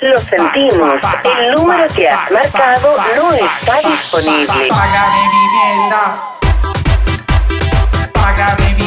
Lo sentimos. El número que has marcado no está disponible. Págame mi mierda. Págame mi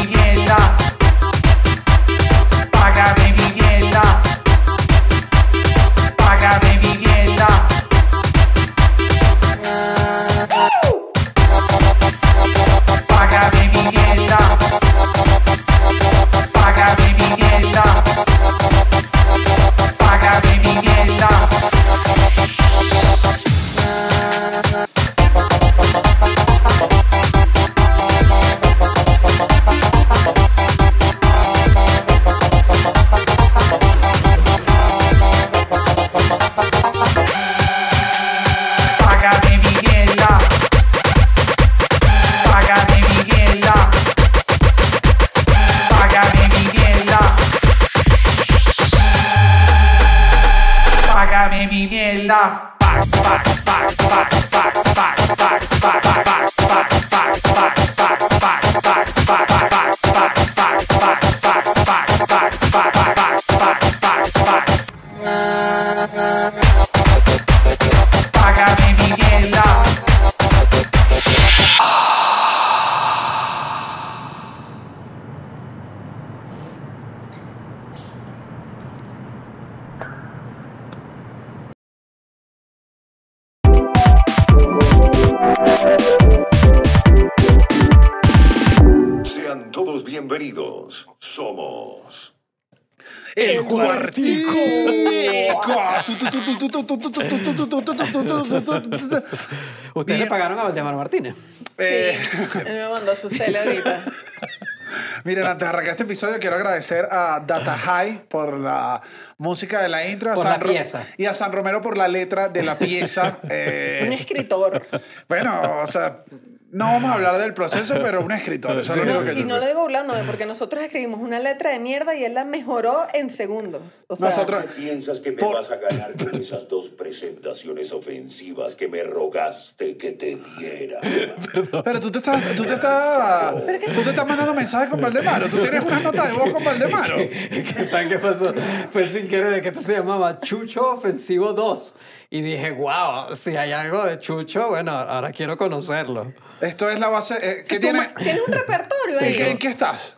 Martínez. Él me mandó su cel ahorita. Miren, antes de arrancar este episodio, quiero agradecer a Data High por la música de la intro. a Por San la Ro- pieza. Y a San Romero por la letra de la pieza. Eh, Un escritor. bueno, o sea, no vamos a hablar del proceso, pero un escritor. Eso es lo No, que y no lo digo burlándome, porque nosotros escribimos una letra de mierda y él la mejoró en segundos. O sea, Nosotros, ¿Piensas que me Por- vas a ganar con esas dos presentaciones ofensivas que me rogaste que te diera? pero tú te estás, tú te estás, tú te estás mandando mensajes con Valdemaro. Tú tienes una nota de voz con Valdemaro. ¿Saben qué pasó? Fue sin querer de que esto se llamaba Chucho Ofensivo 2. Y dije, wow, si hay algo de Chucho, bueno, ahora quiero conocerlo. Esto es la base. eh, ¿Qué tú tiene? tienes un repertorio ¿En ahí. qué, en qué estás?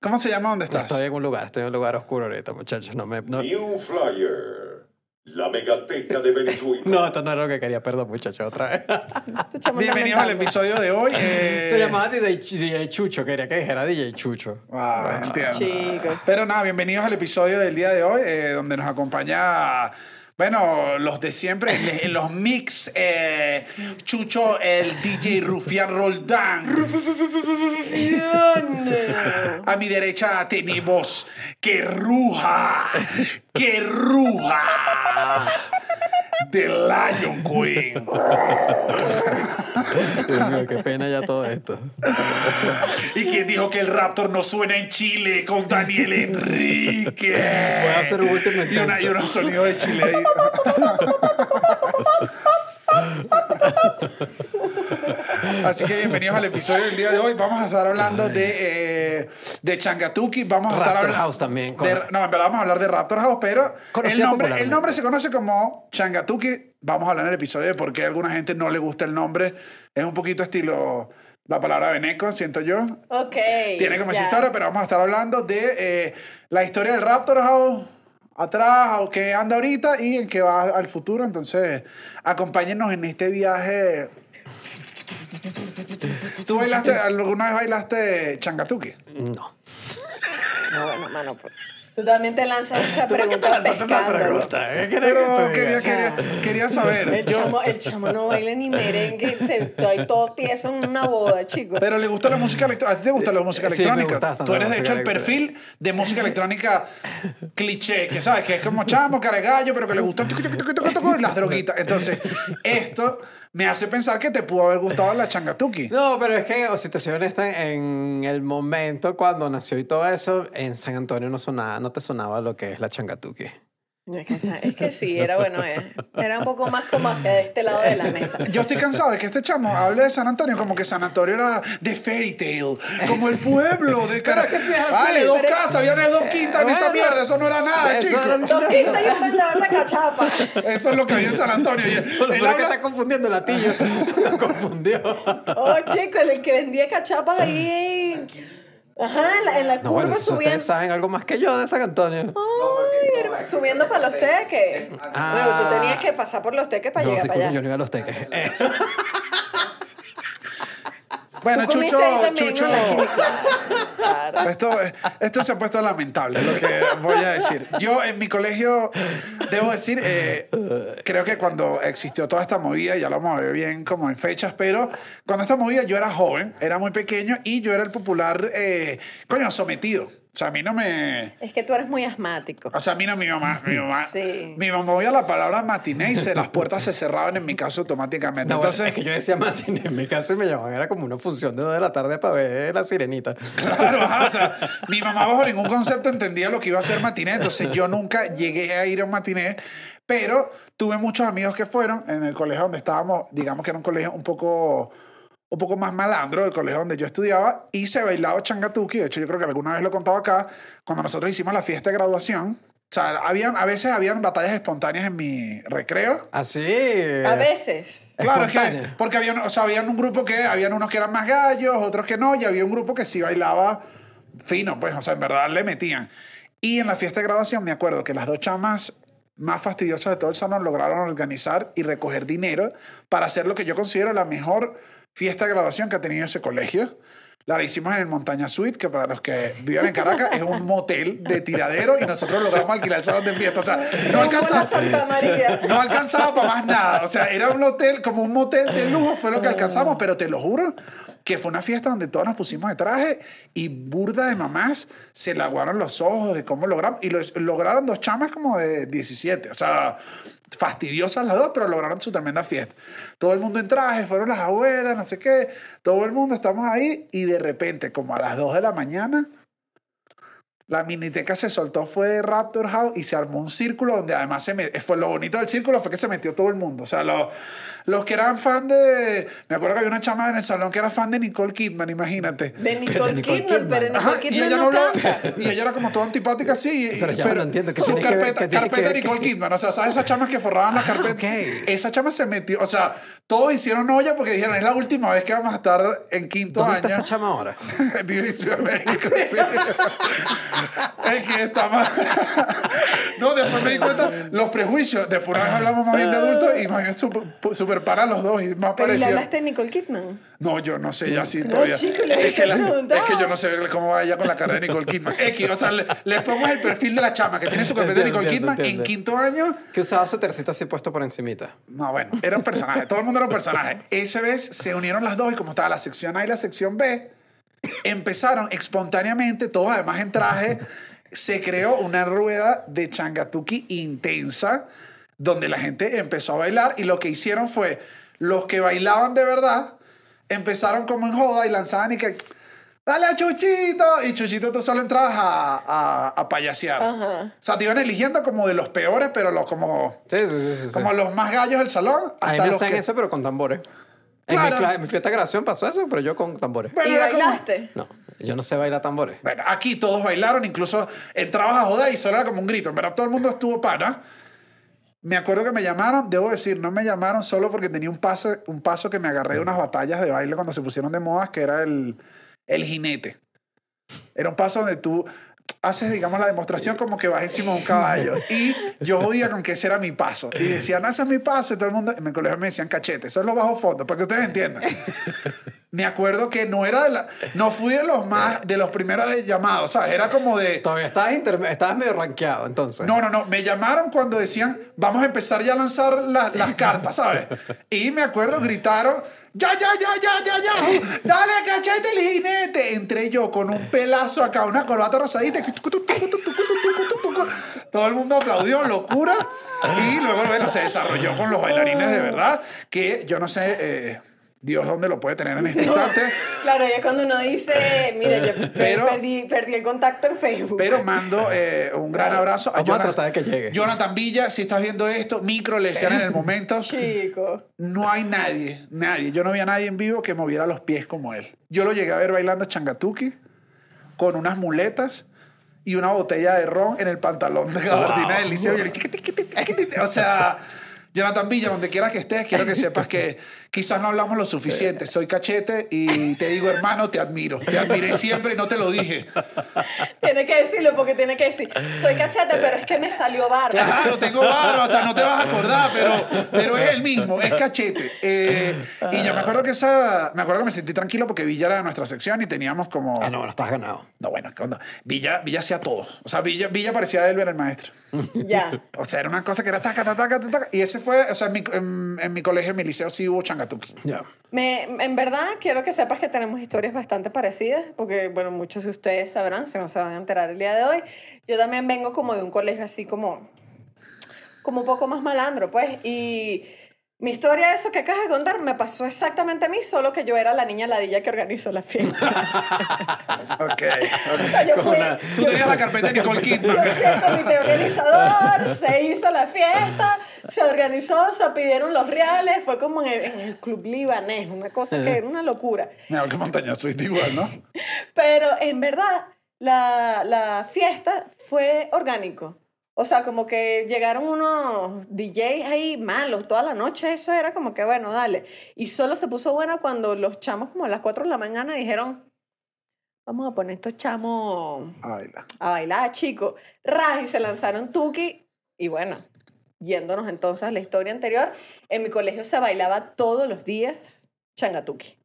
¿Cómo se llama? ¿Dónde estás? Estoy en un lugar, estoy en un lugar oscuro ahorita, muchachos. No, me, no, New Flyer. La megateca de Venezuela. no, esto no era lo que quería, perdón, muchachos, otra vez. Bienvenidos al episodio de hoy. eh, Se llamaba DJ, DJ Chucho, quería que dijera DJ Chucho. Ah, entiendo. Chicos. Pero nada, bienvenidos al episodio del día de hoy, eh, donde nos acompaña, bueno, los de siempre, los mix, eh, Chucho, el DJ Rufián Roldán. A mi derecha tenemos que ruja, que ruja. The Lion Queen. Dios mío, qué pena ya todo esto. ¿Y quién dijo que el Raptor no suena en Chile con Daniel Enrique? Voy a hacer un último Y, una, y intento. unos sonidos de Chile ahí. Así que bienvenidos al episodio del día de hoy. Vamos a estar hablando de, eh, de Changatuki. Vamos a estar Raptor hablando- House también, con- de- no, en verdad vamos a hablar de Raptor House, pero el nombre, el nombre se conoce como Changatuki. Vamos a hablar en el episodio de por qué a alguna gente no le gusta el nombre. Es un poquito estilo la palabra veneco, siento yo. Ok. Tiene como esa historia, pero vamos a estar hablando de eh, la historia del Raptor House atrás, o que anda ahorita y en que va al futuro. Entonces, acompáñenos en este viaje. ¿Tú bailaste, alguna vez bailaste changatuki? No. No, bueno, mano, pues. Tú también te lanzas esa ¿Por qué te pregunta lanzaste esa pregunta? ¿Qué querés Pero que quería, quería, quería saber. El Yo- chamo, el chamo no baila ni merengue, se ahí todo tieso en una boda, chicos. pero le gusta la música electrónica. ¿A ti te gusta la música Sí, me electrónica? Tú eres, de hecho, el perfil de música electrónica cliché, que sabes, que es como chamo, cara de gallo, pero que le gusta las droguitas. Entonces, esto me hace pensar que te pudo haber gustado la changatuki. No, pero es que, o si te soy honesta, en el momento cuando nació y todo eso, en San Antonio no sonaba, no te sonaba lo que es la changatuki. Es que, esa- es que sí, era bueno, eh, era un poco más como hacia este lado de la mesa. Yo estoy cansado de que este chamo hable de San Antonio como que San Antonio era de fairy tale, como el pueblo de cara. es que sí es así. Vale, dos Pero- casas, habían dos quintas en esa mierda, eso no era nada, chicos. era- Dos quintas y un vendedor de cachapa. Eso es lo que había en San Antonio. Lo él es que habla- está confundiendo el latillo. Lo confundió. Oh, chico, el que vendía cachapas ahí en... Ajá, en la, en la No, curva bueno, subiendo. ustedes saben algo más que yo de San Antonio. Ay, hermano, subiendo para los teques. Ah. Bueno, tú tenías que pasar por los teques para No, llegar sí, para allá. yo no iba a los teques. Bueno, ¿Tú comiste Chucho, Chucho. Claro. Esto, esto se ha puesto lamentable, lo que voy a decir. Yo en mi colegio, debo decir, eh, creo que cuando existió toda esta movida, ya lo vamos a ver bien como en fechas, pero cuando esta movida yo era joven, era muy pequeño y yo era el popular, eh, coño, sometido. O sea, a mí no me... Es que tú eres muy asmático. O sea, a mí no mi mamá, mi mamá, Sí. mi mamá oía la palabra matiné y se, las puertas se cerraban en mi caso automáticamente. no, bueno, Entonces, es que yo decía Martín, en mi casa me llamaban, era como una función de dos de la tarde para ver la sirenita. Claro, ajá, o sea, mi mamá bajo ningún concepto entendía lo que iba a ser matiné, entonces yo nunca llegué a ir a un matiné, pero tuve muchos amigos que fueron en el colegio donde estábamos, digamos que era un colegio un poco un poco más malandro del colegio donde yo estudiaba y se bailaba changatuki, de hecho yo creo que alguna vez lo he contado acá, cuando nosotros hicimos la fiesta de graduación, o sea, habían, a veces habían batallas espontáneas en mi recreo, Así. A veces. Claro, es que, porque habían, o sea, habían un grupo que, habían unos que eran más gallos, otros que no, y había un grupo que sí bailaba fino, pues, o sea, en verdad le metían. Y en la fiesta de graduación me acuerdo que las dos chamas más fastidiosas de todo el salón lograron organizar y recoger dinero para hacer lo que yo considero la mejor fiesta de graduación que ha tenido ese colegio. La hicimos en el Montaña Suite, que para los que viven en Caracas es un motel de tiradero y nosotros logramos alquilar el salón de fiesta. O sea, no María. No alcanzaba para más nada. O sea, era un hotel, como un motel de lujo, fue lo que alcanzamos, pero te lo juro que fue una fiesta donde todos nos pusimos de traje y burda de mamás se le aguaron los ojos de cómo logramos. Y lo- lograron dos chamas como de 17. O sea, fastidiosas las dos, pero lograron su tremenda fiesta. Todo el mundo en traje, fueron las abuelas, no sé qué. Todo el mundo estamos ahí y de repente, como a las 2 de la mañana, la miniteca se soltó, fue de Raptor House y se armó un círculo donde además se me, fue lo bonito del círculo fue que se metió todo el mundo. O sea, los, los que eran fan de. Me acuerdo que había una chama en el salón que era fan de Nicole Kidman, imagínate. De Nicole, Nicole Kidman, Kidman. pero Ajá, Nicole y Kidman ella no, hablaba- y ella era como toda antipática así. y- Pero ya no entiendo, ¿qué su tiene que ver- carpeta, que carpeta ver Nicole que- Kidman. O sea, ¿sabes esas chamas que forraban la carpeta? ok. Esa chama se metió. O sea, todos hicieron olla porque dijeron, es la última vez que vamos a estar en quinto ¿Dónde año. está esa chama ahora? Vive en Ciudad de México, sí. es que está mal. no, después me di cuenta los prejuicios. Después una vez hablamos más bien de adultos y más bien super, super para los dos y más Pero ¿y le parecido. hablaste de Nicole Kidman? No, yo no sé ya sí No, todavía. chico, le es, que la- es que yo no sé cómo va ella con la carrera de Nicole Kidman. X, o sea, le, le pongo el perfil de la chama que tiene su carpeta de Nicole entiendo, Kidman en entiendo. quinto año. Que usaba su tercita así puesto por encimita. No, bueno, era un personaje. Todo el mundo era un personaje. Esa vez se unieron las dos y como estaba la sección A y la sección B, empezaron espontáneamente, todos además en traje, se creó una rueda de changatuki intensa donde la gente empezó a bailar y lo que hicieron fue, los que bailaban de verdad, empezaron como en joda y lanzaban y que... Dale a Chuchito. Y Chuchito tú solo entrabas a, a, a payasear. Ajá. O sea, te iban eligiendo como de los peores, pero los como Sí, sí, sí. sí, como los más gallos del salón A mí hasta me los hacían que... eso, pero con tambores. En, Claro. mi, cla- en mi fiesta de graduación pasó eso, pero yo con tambores. Bueno, ¿Y era como- bailaste? No, yo no sé bailar tambores. Bueno, aquí todos bailaron, incluso entrabas a joder y solo era como un grito. En verdad, todo el mundo estuvo pana. Me acuerdo que me llamaron, debo decir, no me llamaron solo porque tenía un paso, un paso que me agarré de unas batallas de baile cuando se pusieron de moda, que era el, el jinete. Era un paso donde tú haces, digamos, la demostración como que vas encima de un caballo. Y yo jodía con que ese era mi paso. Y decía, no, ese es mi paso. Y todo el mundo, en mi colegio me decían cachete. Eso es lo bajo fondo, para que ustedes entiendan. Me acuerdo que no era de la, no fui de los más, de los primeros de llamados, ¿sabes? Era como de, Todavía estabas, estabas medio rankeado, entonces. no, no, no, me llamaron cuando decían, vamos a empezar ya a lanzar la- las cartas, ¿sabes? Y me acuerdo, gritaron, ya, ya, ya, ya, ya, ya, dale cachete el jinete. Entré yo con un pelazo acá, una corbata rosadita. Todo el mundo aplaudió, locura. Y luego, bueno, se desarrolló con los bailarines de verdad, que yo no sé... eh, Dios dónde lo puede tener en este instante. Claro, ya cuando uno dice, mire, yo Pero- perdí, perdí el contacto en Facebook. Pero mando eh, un gran abrazo a, Vamos a Jonathan- tratar de que llegue. Jonathan Villa. Si estás viendo esto, micro le decían en el momento. Chico. No hay nadie, nadie. Yo no vi a nadie en vivo que moviera los pies como él. Yo lo llegué a ver bailando changatuki con unas muletas y una botella de ron en el pantalón de gabardina del liceo. O sea, Jonathan Villa, donde quiera que estés, quiero que sepas que quizás no hablamos lo suficiente. Soy cachete y te digo, hermano, te admiro. Te admiré siempre y no te lo dije. Tiene que decirlo porque tiene que decir, soy cachete, pero es que me salió barba. Claro, tengo barba, o sea, no te vas a acordar, pero, pero es el mismo, es cachete. Eh, y yo me acuerdo que esa, me acuerdo que me sentí tranquilo porque Villa era de nuestra sección y teníamos como... Ah, no, bueno, estás ganado. No, bueno, ¿qué onda? Villa, Villa hacía todos. O sea, Villa, Villa parecía Elber el maestro. Ya. O sea, era una cosa que era taca, taca, taca, taca. Y ese fue, o sea, en mi, en, en mi colegio, en mi liceo, sí hubo changatuki. Ya. Me, en verdad, quiero que sepas que tenemos historias bastante parecidas, porque, bueno, muchos de ustedes sabrán, si no se van a enterar el día de hoy. Yo también vengo como de un colegio así como, como un poco más malandro, pues, y mi historia, eso que acabas de contar, me pasó exactamente a mí, solo que yo era la niña ladilla que organizó la fiesta. Ok. O sea, yo fui- una- Tú tenías la carpeta de Nicole Yo Kidman. fui el comité organizador, se hizo la fiesta, se organizó, se pidieron los reales, fue como en el, en el club libanés, una cosa que era una locura. Mira, que montaña Street igual, ¿no? Pero en verdad, la, la fiesta fue orgánico. O sea, como que llegaron unos DJs ahí malos toda la noche, eso era como que, bueno, dale. Y solo se puso buena cuando los chamos como a las 4 de la mañana dijeron, vamos a poner estos chamos Ay, la- a bailar, chicos. Y se lanzaron Tuki. Y bueno, yéndonos entonces a la historia anterior, en mi colegio se bailaba todos los días changatuki.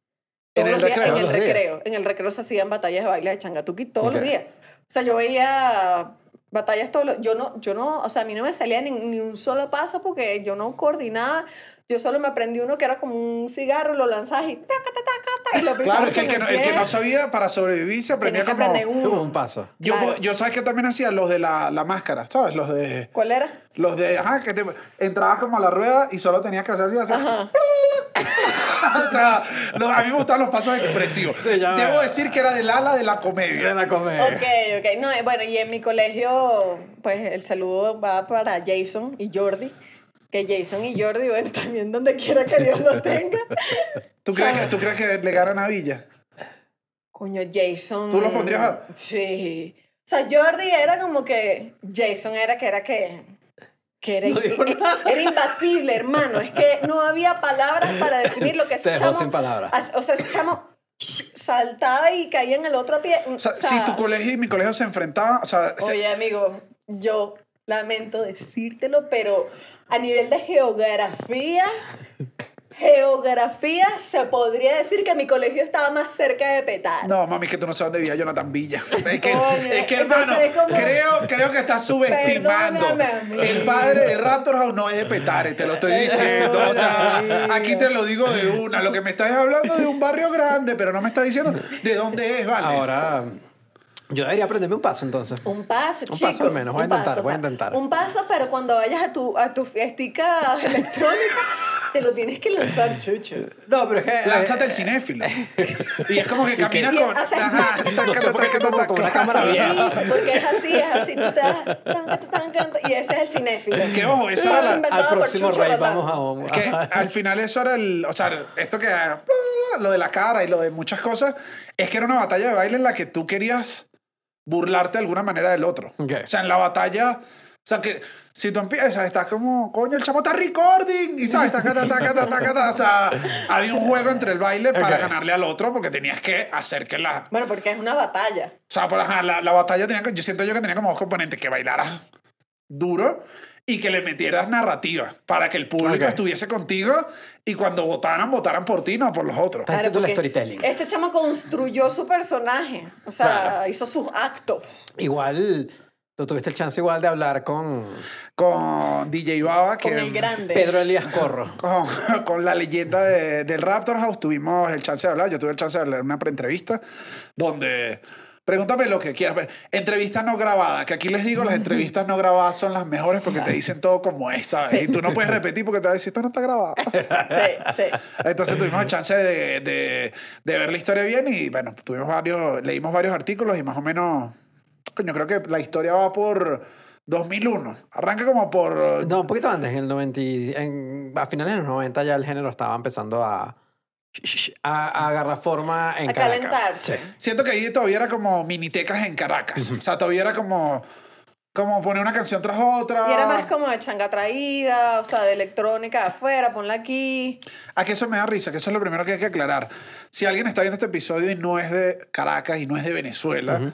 ¿En el los días, recreo? En el días. recreo. En el recreo se hacían batallas de baile de changatuki todos Ok. los días. O sea, yo veía batallas todos los... Yo no, yo no, o sea, a mí no me salía ni, ni un solo paso porque yo no coordinaba. Yo solo me aprendí uno que era como un cigarro, lo lanzabas y... taca, taca, taca, taca, y lo Claro, es que el que, no, el que no sabía para sobrevivir se aprendía como... uno. un paso. Yo, Claro. yo sabes que también hacía los de la, la máscara, ¿sabes? Los de... ¿Cuál era? Los de, ajá, que te entrabas como a la rueda y solo tenías que hacer así, hacer... Ajá. o sea, lo- a mí me gustaban los pasos expresivos. Sí, Debo decir que era del ala de la De comedia. la comedia. Ok, ok. No, eh, bueno, y en mi colegio, pues el saludo va para Jason y Jordi. Que Jason y Jordi, bueno, también donde quiera que Dios los tenga. ¿Tú crees, que, ¿Tú crees que le ganan a Villa? Coño, Jason. ¿Tú los pondrías a- Sí. O sea, Jordi era como que. Jason era que era que. Que era, No era imbatible, hermano. Es que no había palabras para definir lo que dejó chamo. sin palabras. O sea, ese chamo saltaba y caía en el otro pie. O sea, si tu colegio y mi colegio se enfrentaban, o sea, se- Oye, amigo, yo lamento decírtelo, pero a nivel de geografía, geografía, se podría decir que mi colegio estaba más cerca de Petar. No, mami, que tú no sabes dónde vivía Jonathan Villa. Es que, es que hermano, como- creo, creo que estás subestimando. El padre de Raptor House no es de Petare, te lo estoy diciendo. O sea, aquí te lo digo de una. Lo que me estás hablando de un barrio grande, pero no me estás diciendo de dónde es, ¿vale? Ahora, yo debería aprenderme un paso entonces. Un paso, Un chico. paso al menos, voy a un intentar, paso, voy a intentar. Un paso, pero cuando vayas a tu, a tu fiestica electrónica, te lo tienes que lanzar, chucho. No, pero es que. Lánzate eh, el cinéfilo. Y es como que caminas con. Ajá, con una cámara Sí, vieja. porque es así, es así. Tú te das, y ese es el cinéfilo. Que ojo, esa Más era la- Al próximo Chucho rey vamos a un. que al final eso era el, o sea, esto que lo de la cara y lo de muchas cosas, es que era una batalla de baile en la que tú querías burlarte de alguna manera del otro. Ok. O sea, en la batalla, o sea, que si tú empiezas, estás como, coño, el chamo está recording, y sabes, taca, taca, taca, taca, taca, taca. o sea, había un juego entre el baile para ganarle al otro porque tenías que hacer que la, Bueno, porque es una batalla. o sea, por, la, la batalla tenía yo siento yo que tenía como dos componentes, que bailaras duro y que le metieras narrativa para que el público Ok. estuviese contigo y cuando votaran, votaran por ti, no por los otros. Estás haciendo el storytelling. Este chamo construyó su personaje. O sea, hizo sus actos. Igual, tú tuviste el chance igual de hablar con Con DJ Baba, que Con el grande. Pedro Elías Corro. con, con la leyenda de- del Raptor House tuvimos el chance de hablar. Yo tuve el chance de hablar en una pre-entrevista donde Pregúntame lo que quieras. Entrevista no grabada, que aquí les digo, las entrevistas no grabadas son las mejores porque te dicen todo como es, ¿sabes? Y tú no puedes repetir porque te va a decir, esto no está grabado. Sí, sí. Entonces tuvimos la chance de, de, de ver la historia bien y bueno, tuvimos varios, leímos varios artículos y más o menos, coño, creo que la historia va por 2001. Arranca como por... No, un poquito antes, en el 90, y- en, a finales de los 90 ya el género estaba empezando a, a, a agarrar forma en A Caracas. calentarse. Sí. Siento que ahí todavía era como minitecas en Caracas. O sea, todavía era como, como poner una canción tras otra. Y era más como de changa traída, o sea, de electrónica de afuera, ponla aquí. A que eso me da risa, que eso es lo primero que hay que aclarar. Si alguien está viendo este episodio y no es de Caracas y no es de Venezuela,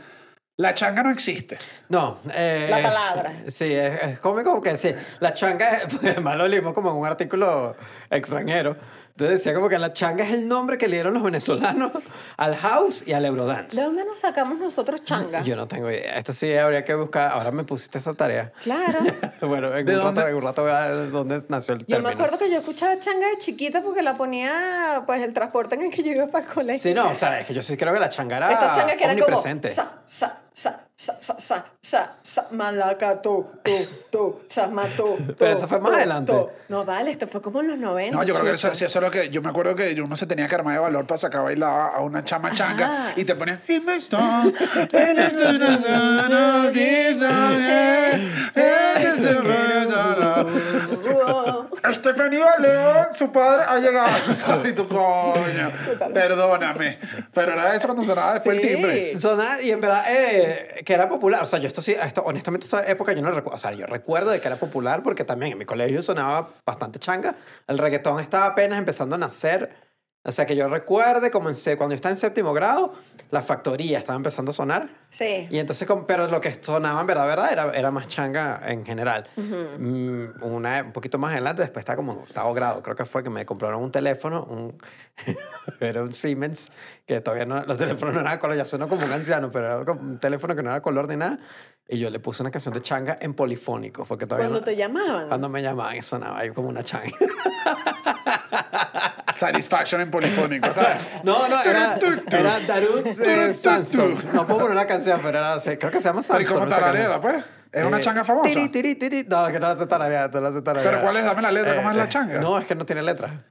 la changa no existe. No. eh, La palabra. Sí, es, es cómico que sí. La changa, es- pues, además lo leímos como en un artículo extranjero. Entonces decía como que la changa es el nombre que le dieron los venezolanos al house y al eurodance. ¿De dónde nos sacamos nosotros changa? Yo no tengo idea. Esto sí habría que buscar. Ahora me pusiste esa tarea. Claro. bueno, en ¿De un, dónde? Rato, en un rato voy a ver dónde nació el Yo término. me acuerdo que yo escuchaba changa de chiquita porque la ponía, pues, el transporte en el que yo iba para el colegio. Sí, no, o sea, es que yo sí creo que la changa era Esta changa que era como sa, sa, sa, sa, sa, sa, sa, sa, malaca, tu, tu, tu, sa, ma, tu, tu, Pero eso fue más adelante. No, vale, esto fue como en los 90. No, yo creo que eso, chico. sí, eso es lo que yo me acuerdo que uno se tenía que armar de valor para sacar a bailar a una chama changa Ajá. y te ponían y me está en esta semana, Estefanía León, su padre ha llegado. ¿Sabes? Y tú, coño, perdóname. Pero era eso cuando sonaba después Sí. el timbre. Sonar, y en verdad, eh, que era popular. O sea, yo esto sí, esto, honestamente, esta época yo no recuerdo. O sea, yo recuerdo de que era popular porque también en mi colegio sonaba bastante changa. El reggaetón estaba apenas empezando a nacer. O sea, que yo recuerde, como en, se- cuando yo estaba en séptimo grado, la factoría estaba empezando a sonar. Sí. Y entonces, pero lo que sonaba en verdad, verdad, era, era más changa en general. Mm, una, un poquito más adelante, después estaba como en octavo grado, creo que fue que me compraron un teléfono, un, era un Siemens, que todavía no, los teléfonos no eran de color, ya sueno como un anciano, pero era como un teléfono que no era color ni nada. Y yo le puse una canción de changa en polifónico, porque todavía Cuando no- te llamaban. cuando me llamaban y sonaba ahí como una changa. Satisfaction en polifónico, ¿sabes? No, no, era, era Darut eh. Sandstorm. No puedo poner una canción, pero era, creo que se llama Pero ¿y cómo canción. pues? ¿Es una Eh, changa famosa? tiri, tiri, tiri. No, que no la sé tararear, no la sé tararear. ¿Pero cuál es? Dame la letra, ¿cómo es la changa? No, es que no tiene letra.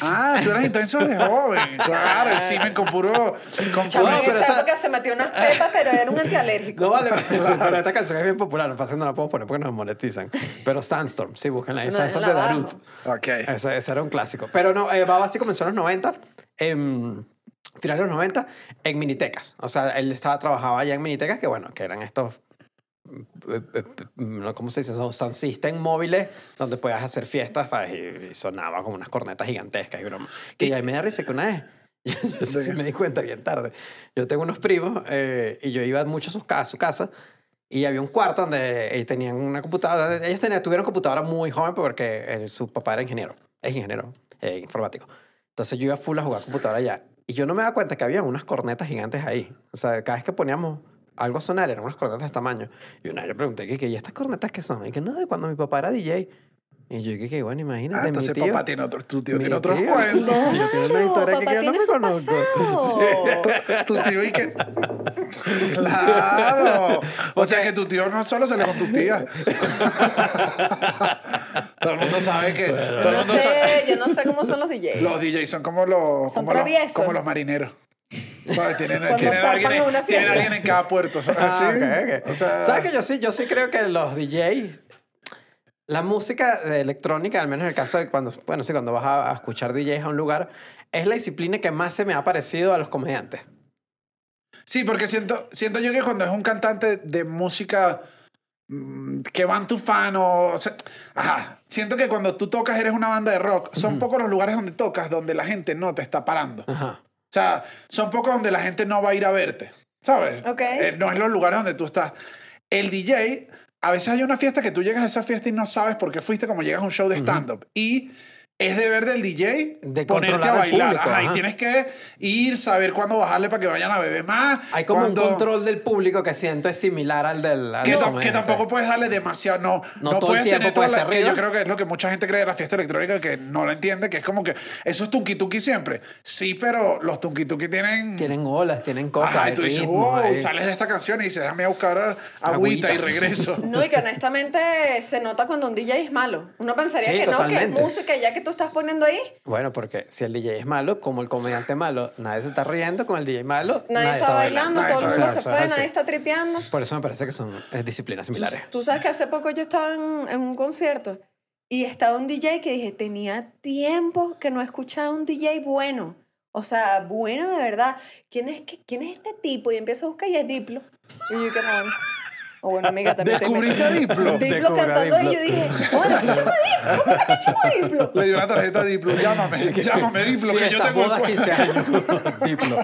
Ah, tú eras intenso de joven. Claro, el semen con puro... Con Chama, puro en esa época se metió unas pepas, pero era un antialérgico. No vale, pero esta canción es bien popular. Lo que no la puedo poner porque nos monetizan. Pero Sandstorm, sí, búsquenla ahí. No, Sandstorm la de bajo. Darut. Ok. Ese, ese era un clásico. Pero no, eh, Baba sí comenzó en los 90, en finales de los 90, en minitecas. O sea, él estaba, trabajaba allá en minitecas, que bueno, que eran estos, eh, eh, eh, ¿cómo se dice? Son system móviles donde podías hacer fiestas, ¿sabes? Y, y sonaba como unas cornetas gigantescas y broma. Que ahí me da risa que una vez, yo eso sí me di cuenta bien tarde, yo tengo unos primos eh, y yo iba mucho a su, ca- a su casa y había un cuarto donde ellos tenían una computadora. Ellos tenían, tuvieron computadora muy joven porque eh, su papá era ingeniero. Es ingeniero eh, informático. Entonces yo iba full a jugar computadora allá. Y yo no me daba cuenta que había unas cornetas gigantes ahí. O sea, cada vez que poníamos algo a sonar eran unas cornetas de este tamaño. Y una vez yo pregunté, ¿qué, qué, ¿y estas cornetas qué son? Y que no, de cuando mi papá era DJ. Y yo dije, que bueno, imagínate, Ah, mi entonces tío. papá tiene otro, tu tío mi tiene otros tío- cuentos. mi tío tiene una Claro, historia que yo no me conozco. Tu tío y que... Claro. O sea que tu tío no solo se le con tu tía. todo el mundo sabe que... Todo el No mundo sabe... sé, yo no sé cómo son los DJs. Los DJs son como los... Son como los, traviesos. como los marineros. Tienen, tienen, alguien, a una en- tienen alguien en cada puerto. ¿sabes? Ah, Sí. ok, ok. O sea, ¿Sabes que yo sí, yo sí creo que los DJs, la música de electrónica, al menos en el caso de cuando, bueno, sí, cuando vas a, a escuchar DJs a un lugar, es la disciplina que más se me ha parecido a los comediantes. Sí, porque siento, siento yo que cuando es un cantante de música mm, que van tu fan o, o sea, ajá, siento que cuando tú tocas eres una banda de rock, son pocos los lugares donde tocas donde la gente no te está parando. Ajá. Sea, son pocos donde la gente no va a ir a verte, ¿sabes? Ok. Eh, no es los lugares donde tú estás. El DJ, a veces hay una fiesta que tú llegas a esa fiesta y no sabes por qué fuiste como llegas a un show de stand-up. Y es deber del DJ De ponerte controlar a bailar. ajá. tienes que ir, saber cuándo bajarle para que vayan a beber más. Hay como un control del público que siento es similar al del. al Que, que tampoco puedes darle demasiado, no, No no, todo el puedes tiempo tener puede toda la, ser que yo creo que es lo que mucha gente cree de la fiesta electrónica que no lo entiende, que es como que eso es tunki tunki siempre. Sí, pero los tunki tunki tienen... Tienen olas, tienen cosas. Ajá, y tú dices, ritmo, wow, hay- sales de esta canción y dices, déjame buscar agüita Agüita. y regreso. No, y que honestamente se nota cuando un DJ es malo. Uno pensaría Sí, que no, que música ya que tú estás poniendo ahí, Bueno, porque si el DJ es malo, como el comediante malo, nadie se está riendo, con el DJ malo, nadie, está, bailando, nadie todo el mundo se fue, nadie está tripeando. Por eso me parece que son eh, disciplinas similares. Tú sabes que hace poco yo estaba en, en un concierto y estaba un DJ que dije, tenía tiempo que no escuchaba un DJ bueno. O sea, bueno de verdad. ¿Quién es, que- quién es este tipo? Y empiezo a buscar y es Diplo. Y yo que no. O bueno, amiga, también. te- ¿Descubriste a Diplo? Diplo cantando Diplo. y yo dije, bueno, escúchame Diplo. ¿Cómo que escúchame Diplo? Le dio una tarjeta a Diplo, llámame, llámame Diplo, que yo tengo el bodas, cu- 15 años. Diplo.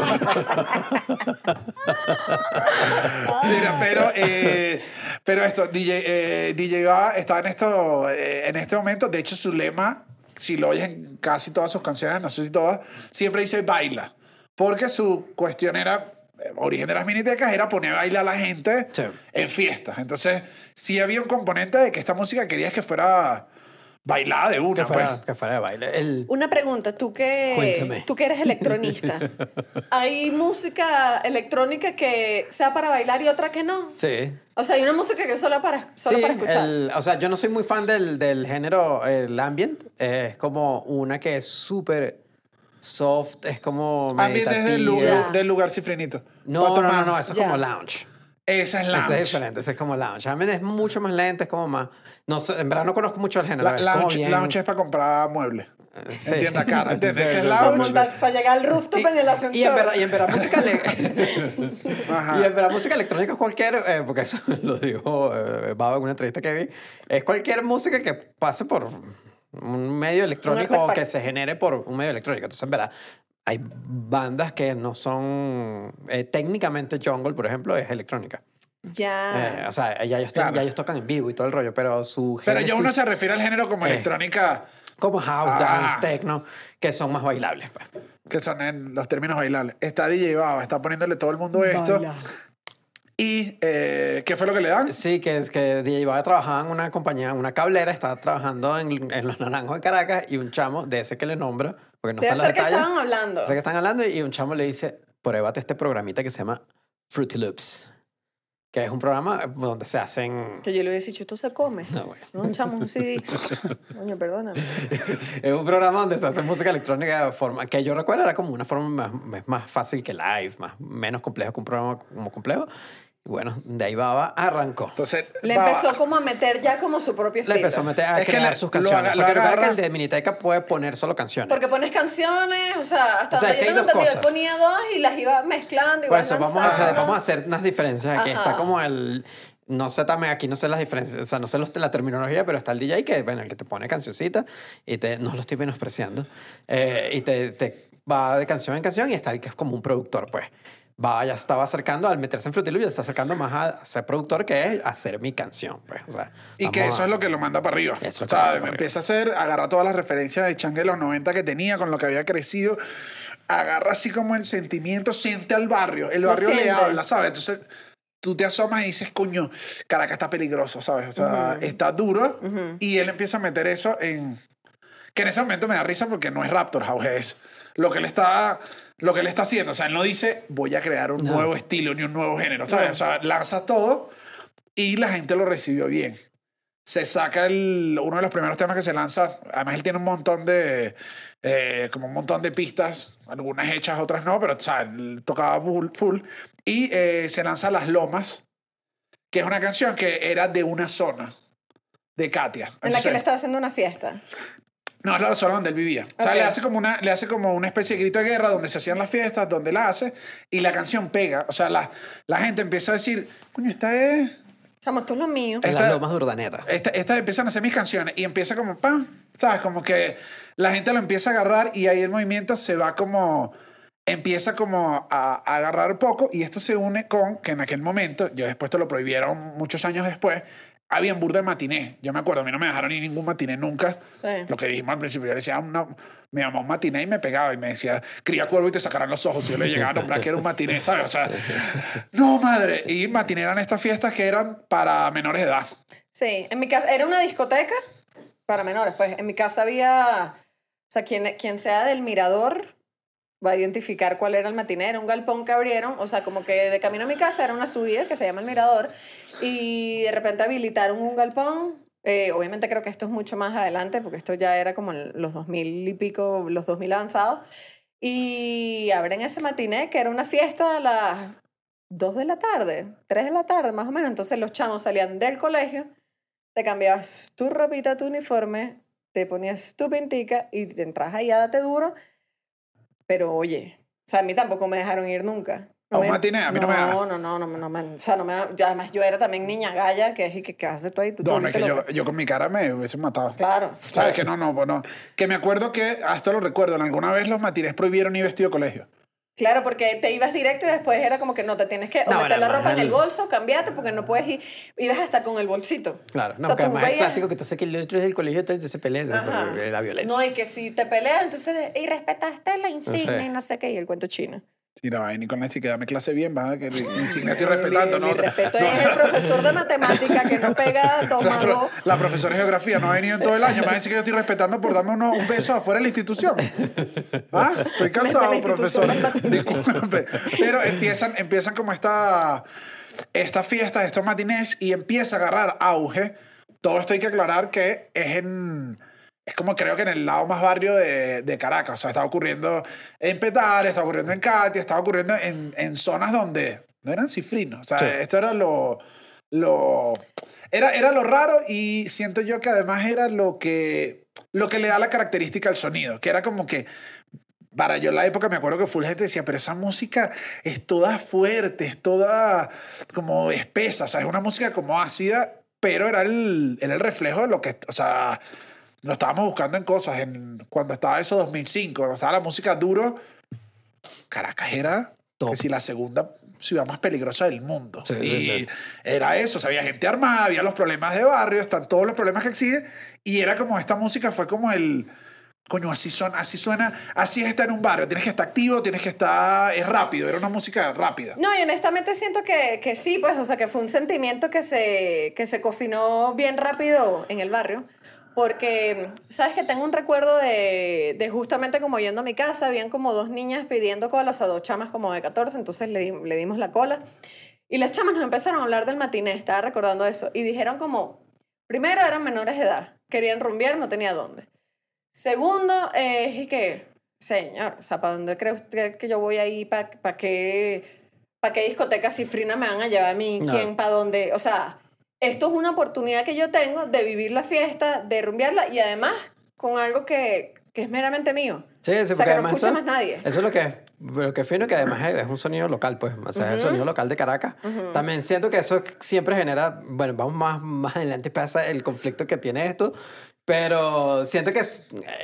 Mira, pero, eh, pero esto, DJ, eh, DJ Baba está en, esto, eh, en este momento. De hecho, su lema, si lo oyes en casi todas sus canciones, no sé si todas, siempre dice baila. Porque su cuestión era, origen de las minitecas, era poner a bailar a la gente Sí. en fiestas. Entonces, sí había un componente de que esta música querías que fuera bailada de una. Que fuera, pues. que fuera de baile. El, Una pregunta, tú que, Cuéntame. tú que eres electronista, ¿hay música electrónica que sea para bailar y otra que no? sí. O sea, hay una música que es solo para, solo Sí, para escuchar. el- o sea, yo no soy muy fan del, del género, el ambient. eh, es como una que es súper soft, es como Ambiente es del, lu- meditativa. Ya. del lugar cifrinito. No, no, no, no, eso es como lounge. Esa es la Ese es diferente, ese es como lounge. Ambient es mucho más lento, es como más... No sé, en verdad no conozco mucho el género. La, es lounge, bien- lounge es para comprar muebles. sí. En tienda cara, ¿entiendes? Sí, Ese es sí, sí. Para, lounge. para llegar al rooftop Y- en el ascensor. Y en verdad, y en verdad música, le- Ajá. y en verdad música electrónica es cualquier, eh, porque eso lo dijo eh, Baba en una entrevista que vi, es cualquier música que pase por un medio electrónico que se genere por un medio electrónico. Entonces, en verdad, hay bandas que no son eh, técnicamente jungle, por ejemplo, es electrónica. Ya. Eh, o sea, ya ellos, Claro. ya ellos tocan en vivo y todo el rollo, pero su Pero ya uno se refiere al género como Eh. electrónica, como house, Ah. dance, techno, que son más bailables. pues. que son en los términos bailables. Está DJ Baba, está poniéndole todo el mundo esto. Baila. ¿Y eh, qué fue lo que le dan? Sí, que que DJ Baba trabajaba en una compañía, en una cablera, estaba trabajando en, en Los Naranjos de Caracas y un chamo de ese que le nombra, porque no Debe los que detalles. estaban hablando. Sé que están hablando y un chamo le dice, pruébate este programita que se llama Fruity Loops, que es un programa donde se hacen... Que yo le hubiese dicho, esto se come. No, bueno. No, echamos un CD. Coño, perdóname. Es un programa donde se hace música electrónica de forma que yo recuerdo era como una forma más, más fácil que live, más, menos complejo que un programa como complejo. Y bueno, de ahí Baba arrancó. Entonces, Le Baba- empezó como a meter ya como su propio Le estilo. empezó a meter a Es que crear le- sus lo canciones. aga- lo porque recuerda que el de Miniteca puede poner solo canciones. Porque pones canciones, o sea, hasta O sea, donde es que yo tengo entendido, cosas. ponía dos y las iba mezclando y Por iba eso vamos a, hacer, vamos a hacer unas diferencias aquí. Ajá. Está como el... No sé también, aquí no sé las diferencias, o sea, no sé los- la terminología, pero está el DJ que, bueno, el que te pone cancioncita y te, no lo estoy menospreciando, eh, y te, te va de canción en canción y está el que es como un productor, pues. Va, ya se estaba acercando, al meterse en Fruity Loops, ya se está acercando más a ser productor que es hacer mi canción, pues. O sea, Y que eso a- es lo que lo manda para arriba. Eso o sea, empieza a hacer, agarra todas las referencias de Chang de los 90 que tenía, con lo que había crecido, agarra así como el sentimiento, siente al barrio, el barrio le habla, ¿sabes? Entonces tú te asomas y dices, coño, Caracas está peligroso, ¿sabes? O sea, está duro y él empieza a meter eso en... Que en ese momento me da risa porque no es Raptor House, es lo que él está... Lo que él está haciendo, o sea, él no dice voy a crear un No. nuevo estilo ni un nuevo género, ¿sabes? O sea, lanza todo y la gente lo recibió bien. Se saca el, uno de los primeros temas que se lanza. Además, él tiene un montón de. eh, como un montón de pistas, algunas hechas, otras no, pero o sea, él tocaba full. full. Y eh, se lanza Las Lomas, que es una canción que era de una zona de Katia. En la que le estaba haciendo una fiesta. No, es la zona donde él vivía. O sea, le hace, como una, le hace como una especie de grito de guerra donde se hacían las fiestas, donde la hace, y la canción pega. O sea, la, la gente empieza a decir, coño, esta es. Chamo, esto es lo mío. Esta- las lomas de Urdaneta. Esta- Estas empiezan a hacer mis canciones y empieza como, ¡pam! ¿Sabes? Como que la gente lo empieza a agarrar y ahí el movimiento se va como, empieza como a, a agarrar un poco y esto se une con que en aquel momento, yo después te lo prohibieron muchos años después, había burda de matiné. Yo me acuerdo, a mí no me dejaron a ningún matiné nunca. Sí. Lo que dijimos al principio, yo le decía, una, me llamaba un matiné y me pegaba y me decía, cría cuervo y te sacarán los ojos. Y yo le llegaba a nombrar que era un matiné, ¿sabes? O sea, no, madre. Y matiné eran estas fiestas que eran para menores de edad. Sí, en mi casa era una discoteca para menores, pues en mi casa había, o sea, quien, quien sea del mirador va a identificar cuál era el matiné, era un galpón que abrieron, o sea, como que de camino a mi casa era una subida que se llama el mirador y de repente habilitaron un galpón, eh, obviamente creo que esto es mucho más adelante porque esto ya era como los 2000 y pico, los 2000 avanzados y abren ese matiné que era una fiesta a las 2 de la tarde, 3 de la tarde más o menos, entonces los chamos salían del colegio te cambiabas tu ropita, tu uniforme, te ponías tu pintica y te entras ahí a date duro. Pero oye, o sea, a mí tampoco me dejaron ir nunca. ¿A un me- matiné? A mí no me da. No, no, no, no, no me- o sea, no me da- yo, además yo era también niña galla, que es y que qué haces tú ahí. Tú No, no, es que yo, yo con mi cara me hubiese matado. Claro, ¿Sabes claro. que no, no, pues no. Que me acuerdo que, hasta lo recuerdo, alguna vez los matines prohibieron ir vestido de colegio. Claro, porque te ibas directo y después era como que no, te tienes que o meter la ropa en el bolso, cambiate, porque no puedes ir. Ibas hasta con el bolsito. Claro, no, O sea, además es clásico que tú sabes que el otro es del colegio, entonces se pelea Ajá. por la violencia. No, y que si te peleas, entonces, y respetaste la insignia sé. y no sé qué, y el cuento chino. Y no, ahí Nicolás, si que dame clase bien, va, que insignia estoy respetando, mi, ¿no? Mi respeto No. es el profesor de matemática que no pega La, tomado. pro- la profesora de geografía no ha venido en todo el año. Me va a decir que yo estoy respetando por darme uno- un beso afuera de la institución. ¿Ah? Estoy cansado, la profesora. Disculpe. Pero empiezan, empiezan como esta, estas fiestas, estos matinés, y empieza a agarrar auge. Todo esto hay que aclarar que es en. Es como creo que en el lado más barrio de, de Caracas. O sea, está ocurriendo en Petare, está ocurriendo en Katia, está ocurriendo en, en zonas donde no eran cifrinos. O sea, Sí. esto era lo, lo era, era lo raro y siento yo que además era lo que, lo que le da la característica al sonido, que era como que para yo en la época me acuerdo que full gente decía, pero esa música es toda fuerte, es toda como espesa, o sea, es una música como ácida, pero era el, era el reflejo de lo que, o sea, lo estábamos buscando en cosas, en, cuando estaba eso 2005, cuando estaba la música duro, Caracas era que si la segunda ciudad más peligrosa del mundo. Sí, y sí, era eso, o sea, había gente armada, había los problemas de barrio, están todos los problemas que existen, y era como esta música fue como el, coño, así suena, así suena, así está en un barrio, tienes que estar activo, tienes que estar, es rápido, era una música rápida. No, y honestamente siento que, que sí, pues, o sea, que fue un sentimiento que se, que se cocinó bien rápido en el barrio. Porque, ¿sabes que Tengo un recuerdo de, de justamente como yendo a mi casa, habían como dos niñas pidiendo cola, o sea, dos chamas como de 14, entonces le, di- le dimos la cola. Y las chamas nos empezaron a hablar del matiné, estaba recordando eso. Y dijeron como, primero eran menores de edad, querían rumbear, no tenía dónde. Segundo, eh, es que, señor, o sea, ¿para dónde cree usted que yo voy ahí? ¿Para pa qué, pa qué discoteca cifrina me van a llevar a mí? No. ¿Quién? ¿Para dónde? O sea, esto es una oportunidad que yo tengo de vivir la fiesta, de rumbearla y además con algo que, que es meramente mío. Sí, sí, o sea, porque que no además escucha eso, más nadie. eso es lo que lo que es fino que además es, es un sonido local, pues, o sea, es el sonido local de Caracas. También siento que eso siempre genera, bueno, vamos más, más adelante pasa el conflicto que tiene esto, pero siento que es,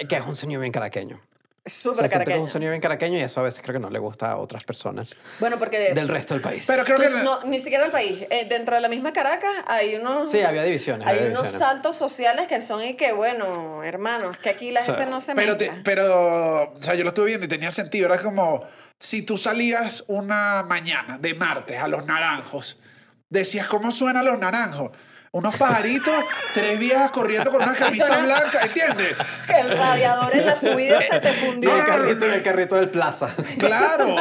que es un sonido bien caraqueño. Es O súper sea, caraqueño. un sonido bien caraqueño y eso a veces creo que no le gusta a otras personas Bueno, porque del resto del país. Pero creo tú- que... no, ni siquiera el país. Eh, dentro de la misma Caracas hay unos... sí, había divisiones. Hay había unos divisiones. saltos sociales que son y que, bueno, hermanos, que aquí la O sea, gente no se Pero, te- mezcla. pero, o sea, yo lo estuve viendo y tenía sentido. Era como si tú salías una mañana de martes a los naranjos, decías, ¿cómo suenan los naranjos? Unos pajaritos, tres viejas corriendo con una camisa suena- blanca, ¿entiendes? Que el radiador en la subida se te Y fundió. el carrito, y el carrito del plaza. Claro.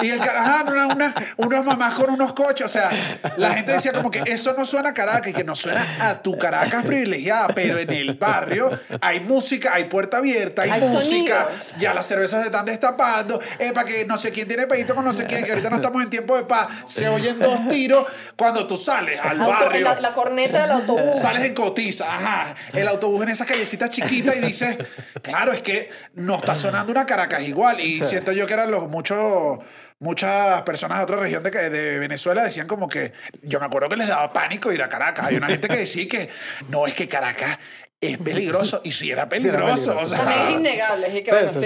Y el caraján, una, una, unas mamás con unos coches. O sea, la gente decía como que eso no suena a Caracas y que no suena a tu Caracas privilegiada, pero en el barrio hay música, hay puerta abierta, hay, Hay música. sonidos. Ya las cervezas se están destapando. para que no sé quién tiene pedito con no sé quién, que ahorita no estamos en tiempo de paz. Se oyen dos tiros cuando tú sales al barrio. la, la corneta del autobús. Sales en cotiza, ajá. El autobús en esa callecita chiquita y dices, claro, es que no está sonando una Caracas igual. Y Sí. siento yo que eran los muchos. Muchas personas de otra región de, de Venezuela decían como que yo me acuerdo que les daba pánico ir a Caracas. Hay una gente que decía que no es que Caracas es peligroso y si era Sí era peligroso. peligroso. o sea, También es innegable. que, Sí, bueno, sí,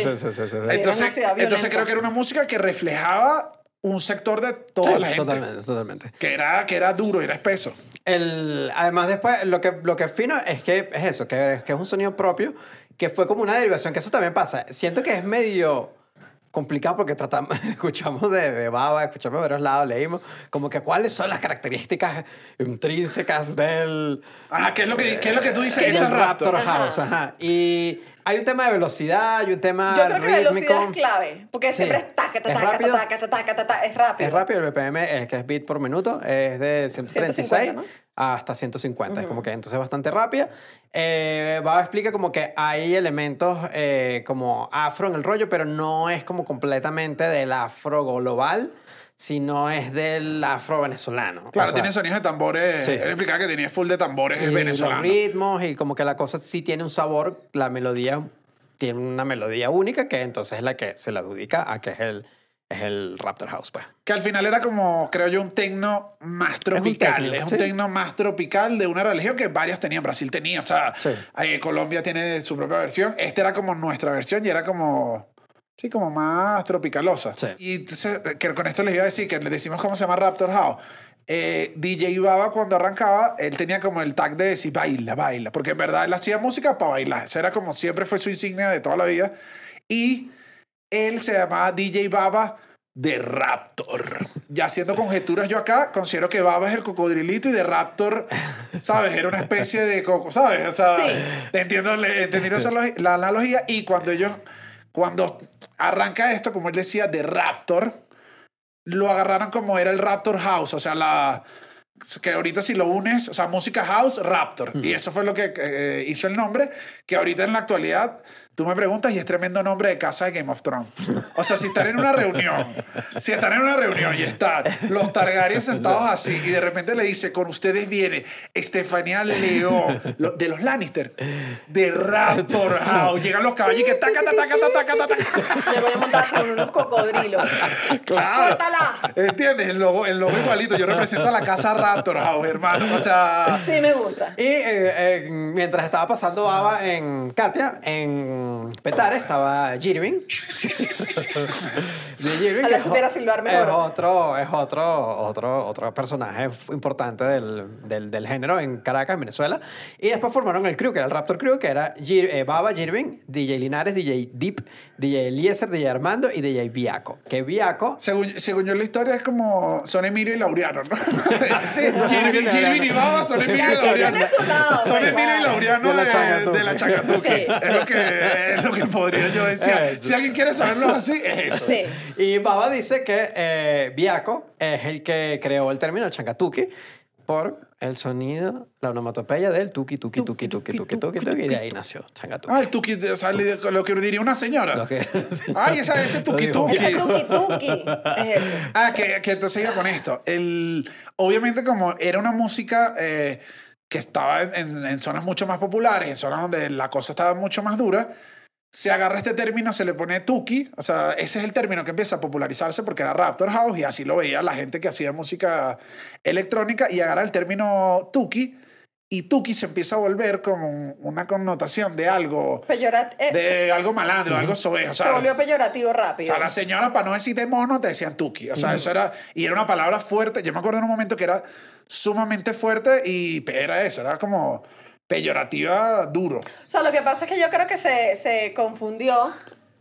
sí. entonces, creo que era una música que reflejaba un sector de toda Sí, la gente. Totalmente, totalmente. Que era, que era duro, era espeso. El, además, después, lo que, lo que es fino es que es eso, que, que es un sonido propio, que fue como una derivación, que eso también pasa. Siento que es medio complicado porque tratamos, escuchamos de, de Baba, escuchamos de varios lados, leímos como que cuáles son las características intrínsecas del, Ajá, ¿qué es lo que, qué es lo que tú dices? Ese Raptor, Raptor. House. Ajá. Y hay un tema de velocidad, hay un tema Yo creo que la rítmico. velocidad es clave, porque siempre es taca, taca, taca, taca, taca, taca, taca, es rápido. Es rápido, el BPM es que es bit por minuto, es de 136 150, ¿no? hasta 150, es como que entonces es bastante rápida. Eh, Baba explica como que hay elementos eh, como afro en el rollo, pero no es como completamente del afro global, sino es del afro venezolano. Claro, O sea, tiene sonidos de tambores. Sí. Él explicaba que tenía full de tambores y venezolanos. los ritmos y como que la cosa sí tiene un sabor, la melodía tiene una melodía única que entonces es la que se le adjudica a que es el, es el Raptor House, pues. Que al final era como, creo yo, un tecno más tropical. Es un, tecno, sí. tecno más tropical de una religión que varios tenían. Brasil tenía, o sea, Sí. eh, Colombia tiene su propia versión. Este era como nuestra versión y era como, sí, como más tropicalosa. Sí. Y entonces, eh, que con esto les iba a decir que le decimos cómo se llama Raptor House. Eh, DJ Baba cuando arrancaba, él tenía como el tag de decir baila, baila, porque en verdad él hacía música para bailar. Eso era como siempre fue su insignia de toda la vida. Y él se llamaba DJ Baba de Raptor. Ya haciendo conjeturas yo acá, considero que Baba es el cocodrilito y de Raptor, ¿sabes? Era una especie de coco, ¿sabes? O sea, Sí. entiendo, entendiendo esa la analogía. Y cuando ellos, cuando arranca esto, como él decía, de Raptor, lo agarraron como era el Raptor House, o sea, la que ahorita si lo unes, o sea, música house, Raptor. Y eso fue lo que eh, hizo el nombre, que ahorita en la actualidad tú me preguntas y es tremendo nombre de casa de Game of Thrones. O sea, si están en una reunión, si están en una reunión y están los Targaryen sentados así y de repente le dice, con ustedes viene Estefanía León, de los Lannister, de Raptor House. Llegan los caballos y que taca, taca, taca, taca, taca, taca. Le voy a montar con unos cocodrilos. Claro. ¡Suéltala! ¿Entiendes? El logo, el logo igualito. Yo represento a la casa Raptor House, hermano. O sea, Sí me gusta. Y eh, eh, mientras estaba pasando Baba en Katia, en Petare, estaba Jirving. de Jirving, Ojalá que es, supiera silbar es mejor. otro, es otro, otro, otro personaje importante del, del, del género en Caracas, en Venezuela. Y después formaron el crew, que era el Raptor Crew, que era Jir- eh, Baba, Jirving, DJ Linares, DJ Deep, DJ Eliezer, DJ Armando y DJ Viaco. Que Viaco según, según yo la historia es como son Emilio y Laureano, ¿no? Sí, Jirvin Jirvin y Baba son Emilio y Laureano. Son Emilio y. Laureano De la de, la Changatuque. Sí, es, lo que, es lo que podría yo decir. Eso. Si alguien quiere saberlo así, es eso. Sí. Y Baba dice que eh, Viaco es el que creó el término changatuki por el sonido, la onomatopeya del tuki, tuki, tuki, tuki, tuki, tuki, tuki, y de ahí nació changatuki. Ah, el tuki, o sea, lo que diría una señora. Lo que- Ay, esa, ese tuki tuki. Ese tuki tuki. Es eso. Ah, que, que entonces iba con esto. El, obviamente, como era una música eh, que estaba en, en- zonas mucho más populares, en zonas donde la cosa estaba mucho más dura, se agarra este término, se le pone tuki, o sea, ese es el término que empieza a popularizarse porque era Raptor House y así lo veía la gente que hacía música electrónica y agarra el término tuki y tuki se empieza a volver como un- una connotación de algo, Peyorat- eh, se- de algo malandro, algo soez, o se sea, volvió peyorativo o rápido. sea, la señora, para no decir de mono, te decían tuki. O sea, eso era. Y era una palabra fuerte. Yo me acuerdo en un momento que era sumamente fuerte y era eso, era como peyorativa duro. O sea, lo que pasa es que yo creo que se, se confundió,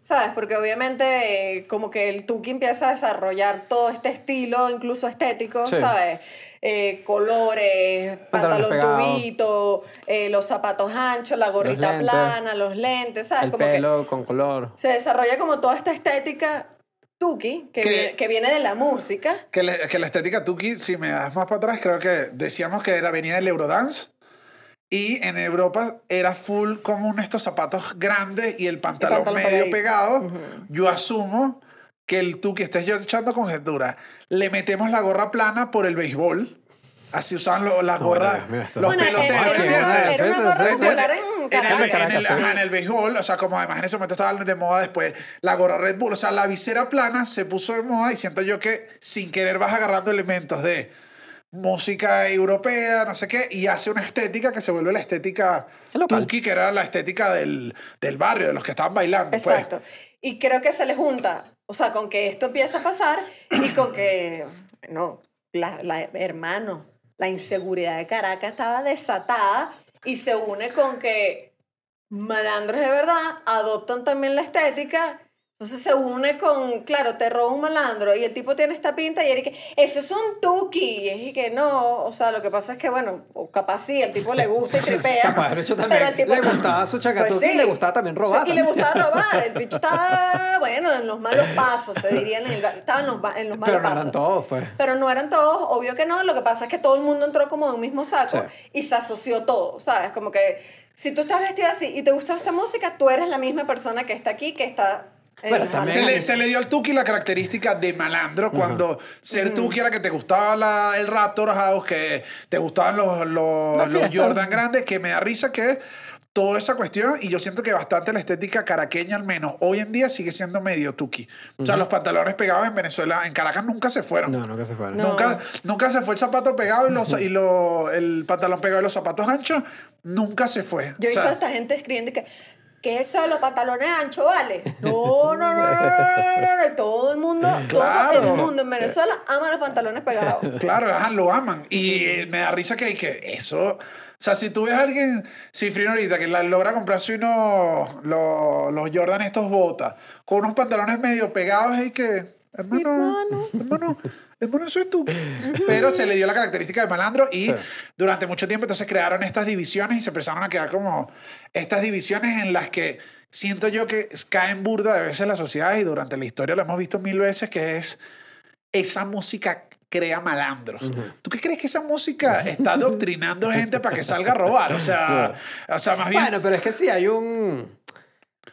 ¿sabes? Porque obviamente eh, como que el Tuki empieza a desarrollar todo este estilo, incluso estético, Sí. ¿sabes? Eh, colores, pantalón tubito, eh, los zapatos anchos, la gorrita lentes. plana, los lentes, ¿sabes? el como que con color. se desarrolla como toda esta estética Tuki, que, Que- viene, que viene de la música. Que, le- que la estética tuki, si me das más para atrás, creo que decíamos que era, venía del Eurodance. Y en Europa era full común estos zapatos grandes y el pantalón, pantalón medio pegadito. pegado. Yo asumo que el tuki, estés yo echando conjetura, le metemos la gorra plana por el béisbol. Así usaban lo- las No, bueno, gorras, esto- los Bueno, era, peloteros. era era una gorra popular En en el, en el- en béisbol, o sea, como además en ese momento estaba de moda después la gorra Red Bull, o sea, la visera plana se puso de moda y siento yo que sin querer vas agarrando elementos de música europea, no sé qué, y hace una estética que se vuelve la estética tuki, que era la estética del, del barrio, de los que estaban bailando. pues. Exacto. Y creo que se le junta O sea, con que esto empieza a pasar y con que, bueno, la, la- hermano, la inseguridad de Caracas estaba desatada y se une con que malandros de verdad adoptan también la estética. Entonces se une con, claro, te roba un malandro y el tipo tiene esta pinta y Eric, ese es un tuki. Y es que no, o sea, lo que pasa es que, bueno, capaz sí, el tipo le gusta y tripea. Capaz, de hecho, también el tipo- le gustaba su chacatuki y le gustaba también robar Sí, y le gustaba robar. El bicho estaba, bueno, en los malos pasos, se diría en el, estaba en los, ma- en los malos Pero no pasos. eran todos, pues. Pero no eran todos, obvio que no. Lo que pasa es que todo el mundo entró como de un mismo saco Sí. y se asoció todo, ¿sabes? Como que si tú estás vestido así y te gusta esta música, tú eres la misma persona que está aquí, que está... Bueno, también- Se le, se le dio al Tuki la característica de malandro cuando ser Tuki era que te gustaba la- el Raptor House, que te gustaban los, los, los. Jordan grandes, que me da risa que toda esa cuestión, y yo siento que bastante la estética caraqueña, al menos hoy en día, sigue siendo medio Tuki. O sea, los pantalones pegados en Venezuela, en Caracas nunca se fueron. No, no que se fueron. No. Nunca, nunca se fue el zapato pegado y, los, y lo- el pantalón pegado y los zapatos anchos. Nunca se fue. Yo he O sea, visto a esta gente escribiendo que, ¿qué es eso de los pantalones anchos, vale? No, no, no, no, no, no, no, no. Todo el mundo, Claro. todo el mundo en Venezuela ama los pantalones pegados. Claro, ajá, lo aman. Y eh, me da risa que, que eso. O sea, si tú ves a alguien, cifrino ahorita, que la- logra comprarse unos, los, los Jordan estos botas, con unos pantalones medio pegados, y que, hermano, hermano, hermano, eso es tú. Pero se le dio la característica de malandro y Sí. durante mucho tiempo entonces crearon estas divisiones y se empezaron a quedar como estas divisiones en las que siento yo que caen burda de veces la sociedad y durante la historia lo hemos visto mil veces, que es esa música crea malandros. ¿Tú qué crees que esa música está adoctrinando gente para que salga a robar? O sea, o sea más bien Bueno, pero es que sí, hay un...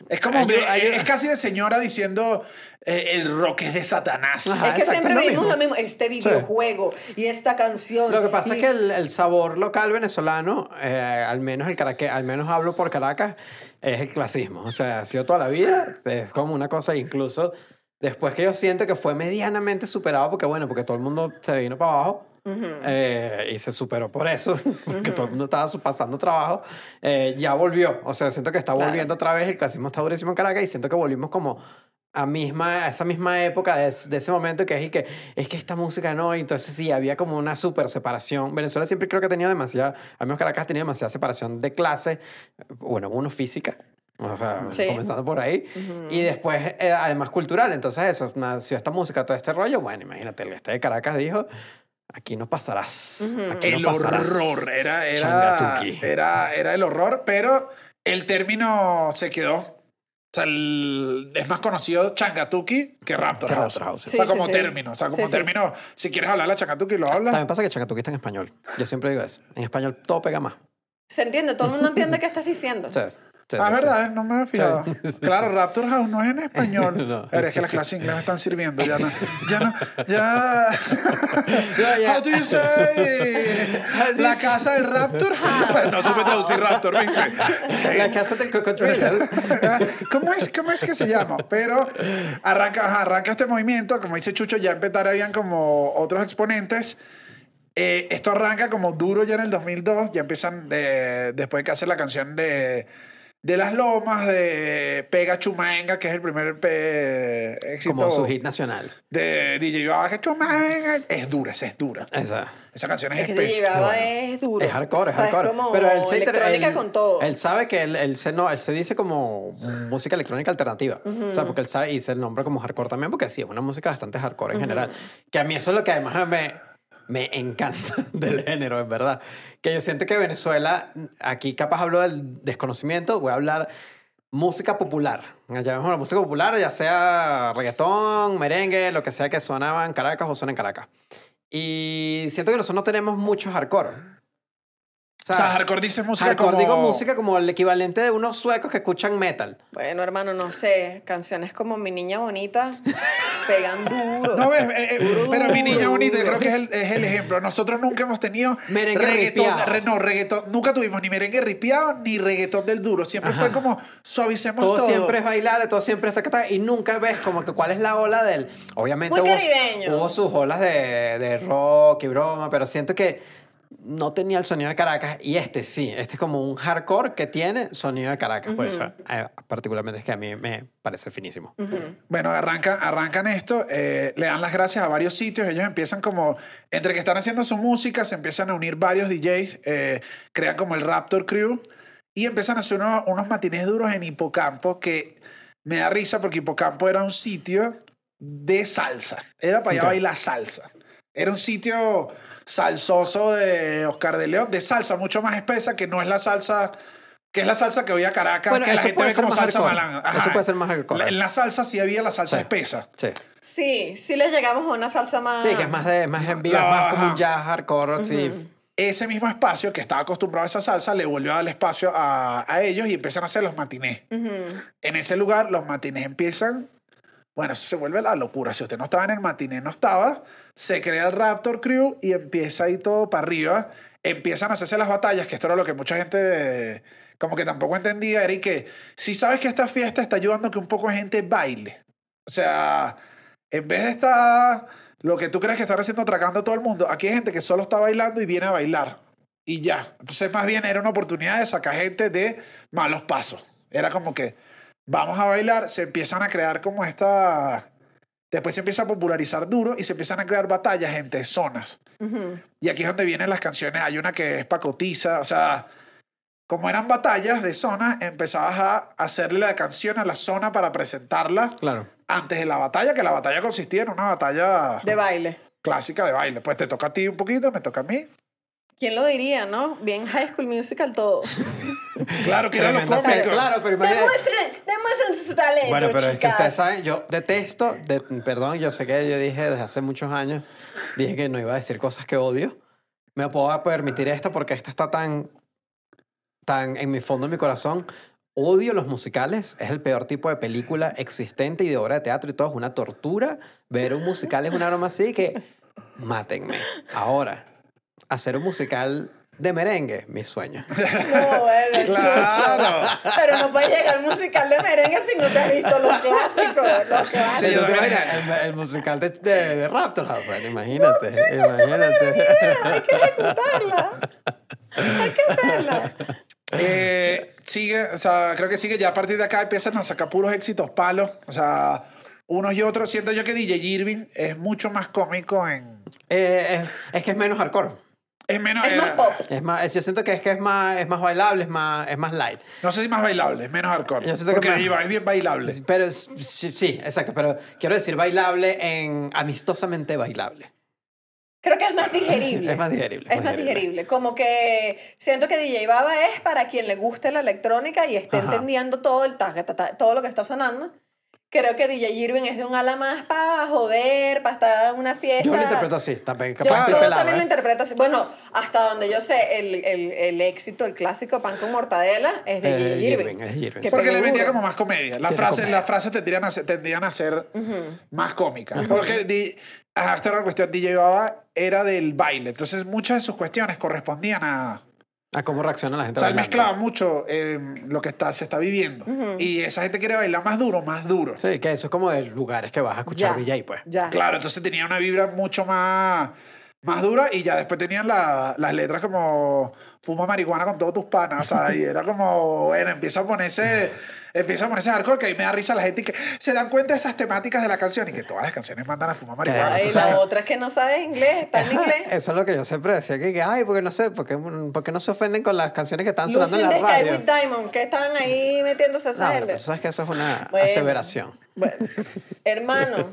es como hay- hay- es casi de señora diciendo el rock es de Satanás. Ajá. es que exacto, siempre es lo mismo. lo mismo. Este videojuego y esta canción. Lo que pasa y- es que el, el sabor local venezolano, eh, al menos el Caraque- al menos hablo por Caracas, es el clasismo. O sea, ha sido toda la vida. Es como una cosa, incluso después que yo siento que fue medianamente superado, porque bueno, porque todo el mundo se vino para abajo. eh, y se superó por eso, porque todo el mundo estaba pasando trabajo, eh, ya volvió. O sea, siento que está Claro. volviendo otra vez, el clasismo está durísimo en Caracas y siento que volvimos como a, misma, a esa misma época de, de ese momento que es, y que es que esta música no, y entonces sí, había como una super separación. Venezuela siempre creo que ha tenido demasiada, al menos Caracas tenido demasiada separación de clase, bueno, uno física, o sea, Sí. comenzando por ahí, y después eh, además cultural, entonces eso, nació esta música, todo este rollo, bueno, imagínate, el este de Caracas dijo, aquí no pasarás, aquí el no pasarás. horror era era, era era el horror, pero el término se quedó. O sea, el- es más conocido Changatuki que Raptor Que House. Raptor House, sí. O sea, Sí, como sí. término. O sea, como Sí, sí. término. Si quieres hablar la Changatuki, lo hablas. También pasa que Chacatuki está en español. Yo siempre digo eso. En español todo pega más. Se entiende, todo el mundo entiende qué estás diciendo. Sí, sí, Ah, sí. verdad, ¿eh? no me había fijado. Claro, Raptor House no es en español. No. Pero es que las clases inglés me están sirviendo. Ya no. Ya no. Ya. Ya. How do you say? La casa del Raptor House. No supe traducir Raptor, ¿viste? La casa del cocodrilo. ¿Cómo es, ¿Cómo es que se llama? Pero arranca, arranca este movimiento, como dice Chucho, ya habían como otros exponentes. Eh, esto arranca como duro ya en el 2002, ya empiezan de- después de que hace la canción de, de Las Lomas, de Pega Chumaenga, que es el primer pe- éxito Como su hit nacional. de DJ Baba, que Chumaenga. Es dura, esa es dura. Esa. Esa canción es, Es especial. llevaba es duro. Es hardcore, es O sea, hardcore. como Pero él se electrónica él- con todo. Él sabe que él, él se, no, él se dice como música electrónica alternativa. O sea, porque él sabe y se nombra como hardcore también, porque sí, es una música bastante hardcore en general. Que a mí eso es lo que además me, me encanta del género, en verdad. Que yo siento que Venezuela, aquí capaz hablo del desconocimiento, voy a hablar música popular. Ya la música popular, ya sea reggaetón, merengue, lo que sea que sonaba en Caracas o suena en Caracas. Y siento que nosotros no tenemos mucho hardcore. O sea, hardcore dice música hardcore como... digo música como el equivalente de unos suecos que escuchan metal. Bueno, hermano, no sé. Canciones como Mi Niña Bonita pegan duro. No ves, Eh, eh, Duro, pero mi niña duro, bonita, yo duro. creo que es el, es el ejemplo. Nosotros nunca hemos tenido Merengue reggaetón, ripiado. re- no, reggaetón, nunca tuvimos ni merengue ripiado ni reggaetón del duro. Siempre Ajá. fue como suavicemos Todo, todo. siempre es bailar, todo siempre está ta, y nunca ves como que cuál es la ola del... Obviamente Muy hubo, caribeño. hubo sus olas de, de rock y broma, pero siento que no tenía el sonido de Caracas y este sí, este es como un hardcore que tiene sonido de Caracas, por eso eh, particularmente es que a mí me parece finísimo. Bueno, arrancan, arrancan esto, eh, le dan las gracias a varios sitios, ellos empiezan como, entre que están haciendo su música, se empiezan a unir varios DJs, eh, crean como el Raptor Crew y empiezan a hacer unos, unos matines duros en Hipocampo que me da risa porque Hipocampo era un sitio de salsa, era para allá Ok. bailar salsa. Era un sitio salsoso de Oscar de León, de salsa mucho más espesa, que no es la salsa, que es la salsa que hoy a Caracas, Bueno, que la gente ve como salsa malanga. Eso puede ser más hardcore. La- En la salsa sí había la salsa Sí. espesa. Sí. Sí, sí les llegamos a una salsa más... Sí, que es más, de, más en vivo, La es más como un jazz hardcore, así. Ese mismo espacio que estaba acostumbrado a esa salsa le volvió a dar espacio a, a ellos y empiezan a hacer los matinés. En ese lugar los matinés empiezan, bueno, eso se vuelve la locura. Si usted no estaba en el matiné, no estaba, se crea el Raptor Crew y empieza ahí todo para arriba. Empiezan a hacerse las batallas, que esto era lo que mucha gente como que tampoco entendía, era y que si sabes que esta fiesta está ayudando a que un poco de gente baile. O sea, en vez de estar lo que tú crees que están haciendo atracando a todo el mundo, aquí hay gente que solo está bailando y viene a bailar. Y ya. Entonces, más bien era una oportunidad de sacar gente de malos pasos. Era como que vamos a bailar, se empiezan a crear como esta. Después se empieza a popularizar duro y se empiezan a crear batallas entre zonas. Y aquí es donde vienen las canciones. Hay una que es pacotiza, o sea, como eran batallas de zonas, empezabas a hacerle la canción a la zona para presentarla Claro. antes de la batalla, que la batalla consistía en una batalla De baile. clásica de baile. Pues te toca a ti un poquito, me toca a mí. ¿Quién lo diría, no? Bien High School Musical todo. Claro que era lo Tremenda cómico. serie, Claro, pero imagínate. Demuestren, demuestren su talento, Bueno, pero es que chicas. ustedes saben, yo detesto, de- perdón, yo sé que yo dije desde hace muchos años, dije que no iba a decir cosas que odio. Me puedo permitir esto porque esta está tan, tan en mi fondo, en mi corazón. Odio los musicales, es el peor tipo de película existente y de obra de teatro y todo, es una tortura. Ver un musical es una broma así que mátenme. Ahora, hacer un musical de merengue, mi sueño. No, bueno, Claro. chucho. Pero no puede llegar al musical de merengue si no te has visto los clásicos. Los clásicos. Sí, yo el, el musical de, de, de Raptor House, bueno, imagínate, imagínate. Hay que ejecutarla. Hay que hacerla. Eh, sigue, o sea, creo que sigue ya a partir de acá empiezan a sacar puros éxitos palos. O sea, unos y otros. Siento yo que DJ Irving es mucho más cómico en. Eh, es, es que es menos hardcore. Es menos. Es más pop. Es más, yo siento que es que es más, es más bailable, es más, es más light. No sé si más bailable, es menos hardcore. Yo siento que Porque más- Diva es bien bailable. Pero es- sí, sí, exacto. Pero quiero decir bailable en amistosamente bailable. Creo que es más digerible. Es más digerible. Es más digerible. Como que siento que DJ Baba es para quien le guste la electrónica y esté Ajá. entendiendo todo el ta- ta- ta- todo lo que está sonando. Creo que DJ Irving es de un ala más para joder, para estar en una fiesta. Yo lo interpreto así, también. Yo, Capaz estoy yo pelado, también lo ¿eh? interpreto así. Bueno, hasta donde yo sé, el, el, el éxito, el clásico pan con mortadela es de Eh, DJ Irving, Irving. es Irving. Que Porque le metía como más comedia. Las frases, las frases tendrían a ser, tendrían a ser más cómicas. Porque di- ajá, esta era la cuestión. DJ Baba era del baile. Entonces muchas de sus cuestiones correspondían a. A cómo reacciona la gente. O sea, él mezclaba mucho eh, lo que está, se está viviendo. Y esa gente quiere bailar más duro, más duro. Sí, que eso es como de lugares que vas a escuchar Ya, DJ, pues. Ya. Claro, entonces tenía una vibra mucho más, más dura y ya después tenían la- las letras como fuma marihuana con todos tus panas, o sea, y era como, bueno, empieza a ponerse, empieza a ponerse hardcore, que ahí me da risa la gente y que se dan cuenta de esas temáticas de la canción y que todas las canciones mandan a fumar marihuana. Ay, la otra es que no sabes inglés, está en inglés. Eso es lo que yo siempre decía, que, que, ay, porque no sé, porque, porque no se ofenden con las canciones que están sonando en la Sky radio. with Diamond, que estaban ahí metiéndose esa No, pero gente. tú sabes que eso es una Bueno. aseveración. Bueno, hermano,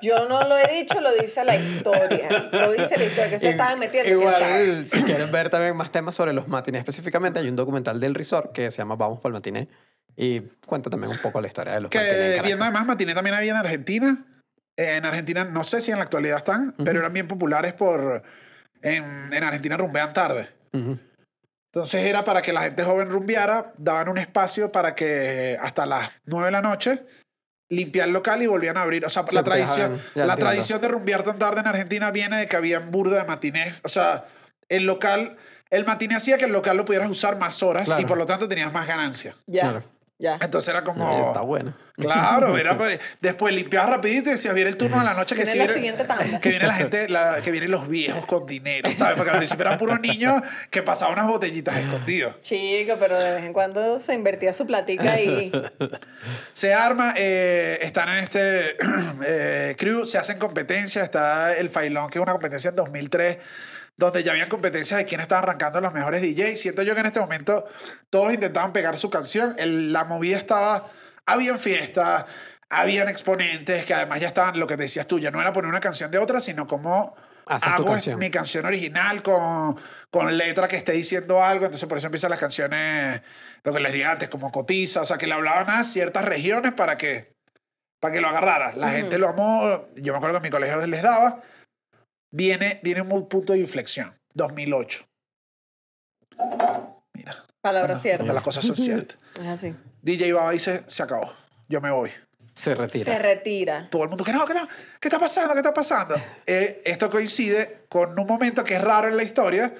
yo no lo he dicho, lo dice la historia. Lo dice la historia, que se estaban metiendo. Igual, si quieren ver también más temas sobre los matinés específicamente, hay un documental del Resort que se llama Vamos por el matiné y cuenta también un poco la historia de los Que Caracas. viendo además, Matiné también había en Argentina. Eh, En Argentina, no sé si en la actualidad están, pero eran bien populares por... En, en Argentina rumbean tarde. Ujú. Entonces era para que la gente joven rumbeara, daban un espacio para que hasta las 9 de la noche limpiar el local y volvían a abrir. O sea, Sí, la tradición, dejaban- la entiendo. tradición de rumbear tan tarde en Argentina viene de que habían burda de matinés. O sea, el local, el matiné hacía que el local lo pudieras usar más horas Claro. y por lo tanto tenías más ganancia. Ya. Claro. Ya. Entonces era como... Está bueno. Claro, era para- después limpiabas rapidito y decías, viene el turno de la noche que Viene sí la viene- siguiente tanda. Que viene la gente, la- que vienen los viejos con dinero, ¿sabes? Porque al principio eran puros niños que pasaban unas botellitas escondidos. Chico, pero de vez en cuando se invertía su platica y Se arma, eh, están en este eh, crew, se hacen competencias, está el Failón, que es una competencia en 2003, donde ya habían competencias de quién estaba arrancando los mejores DJs. Siento yo que en este momento todos intentaban pegar su canción, el- la movida estaba, habían fiestas, habían exponentes que además ya estaban, lo que decías tú, ya no era poner una canción de otra, sino como Haces hago canción. mi canción original con, con letra que esté diciendo algo, entonces por eso empiezan las canciones, lo que les dije antes, como cotiza, o sea, que le hablaban a ciertas regiones para que, para que lo agarrara. La gente lo amó, yo me acuerdo que en mi colegio les daba. Viene, viene un punto de inflexión, 2008. Mira, palabra cuando cierta. las cosas son ciertas. Es así. DJ Baba dice, se acabó, yo me voy. Se retira. Se retira. todo el mundo que no, que no, ¿qué está pasando? ¿Qué está pasando? Eh, esto coincide con un momento que es raro en la historia,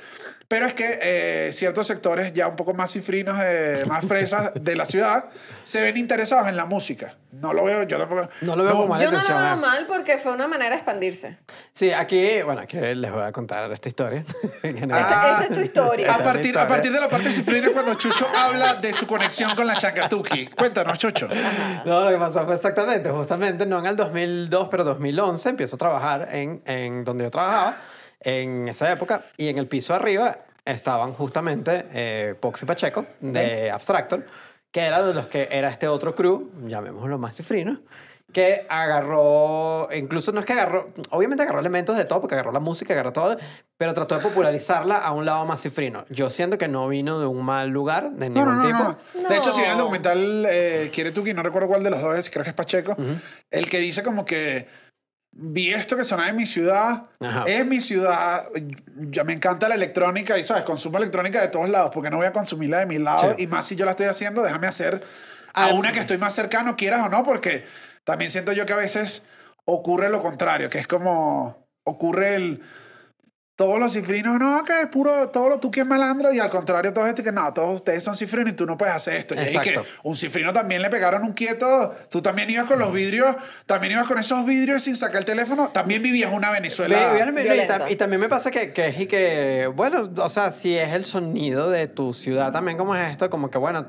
pero es que eh, ciertos sectores ya un poco más cifrinos, eh, más fresas de la ciudad, se ven interesados en la música. No lo veo, yo tampoco. No lo veo como mala Yo no lo veo eh. mal porque fue una manera de expandirse. Sí, aquí, bueno, aquí les voy a contar esta historia. Esta, esta es tu historia. A partir, a partir de la parte cifrina cuando Chucho habla de su conexión con la Changatuki. Cuéntanos, Chucho. No, lo que pasó fue exactamente, justamente, no en el 2002, pero 2011, empiezo a trabajar en, en donde yo trabajaba, en esa época, y en el piso arriba estaban justamente eh, Pox y Pacheco, de Abstractor, que era de los que era este otro crew, llamémoslo más cifrino, que agarró, incluso no es que agarró, obviamente agarró elementos de todo, porque agarró la música, agarró todo, pero trató de popularizarla a un lado más cifrino. Yo siento que no vino de un mal lugar, de ningún no, no, tipo. no. De hecho, si bien el documental eh, Quiere Tuki, no recuerdo cuál de los dos es, creo que es Pacheco, el que dice como que vi esto que sonaba en mi ciudad, Ajá. es mi ciudad, ya me encanta la electrónica y, ¿sabes? Consumo electrónica de todos lados, porque no voy a consumirla de mi lado Sí. y más si yo la estoy haciendo, déjame hacer a una que estoy más cercano, quieras o no, porque también siento yo que a veces ocurre lo contrario, que es como ocurre el todos los cifrinos, no, que es puro, todo lo tú que es malandro, y al contrario, todos estos que no, todos ustedes son cifrinos y tú no puedes hacer esto. Y ahí Exacto. que un cifrino también le pegaron un quieto, tú también ibas con los vidrios, también ibas con esos vidrios sin sacar el teléfono, también vivías una Venezuela. Ve- ve- y, violenta. tam- y también me pasa que, que es y que, bueno, o sea, si es el sonido de tu ciudad también como es esto, como que, bueno,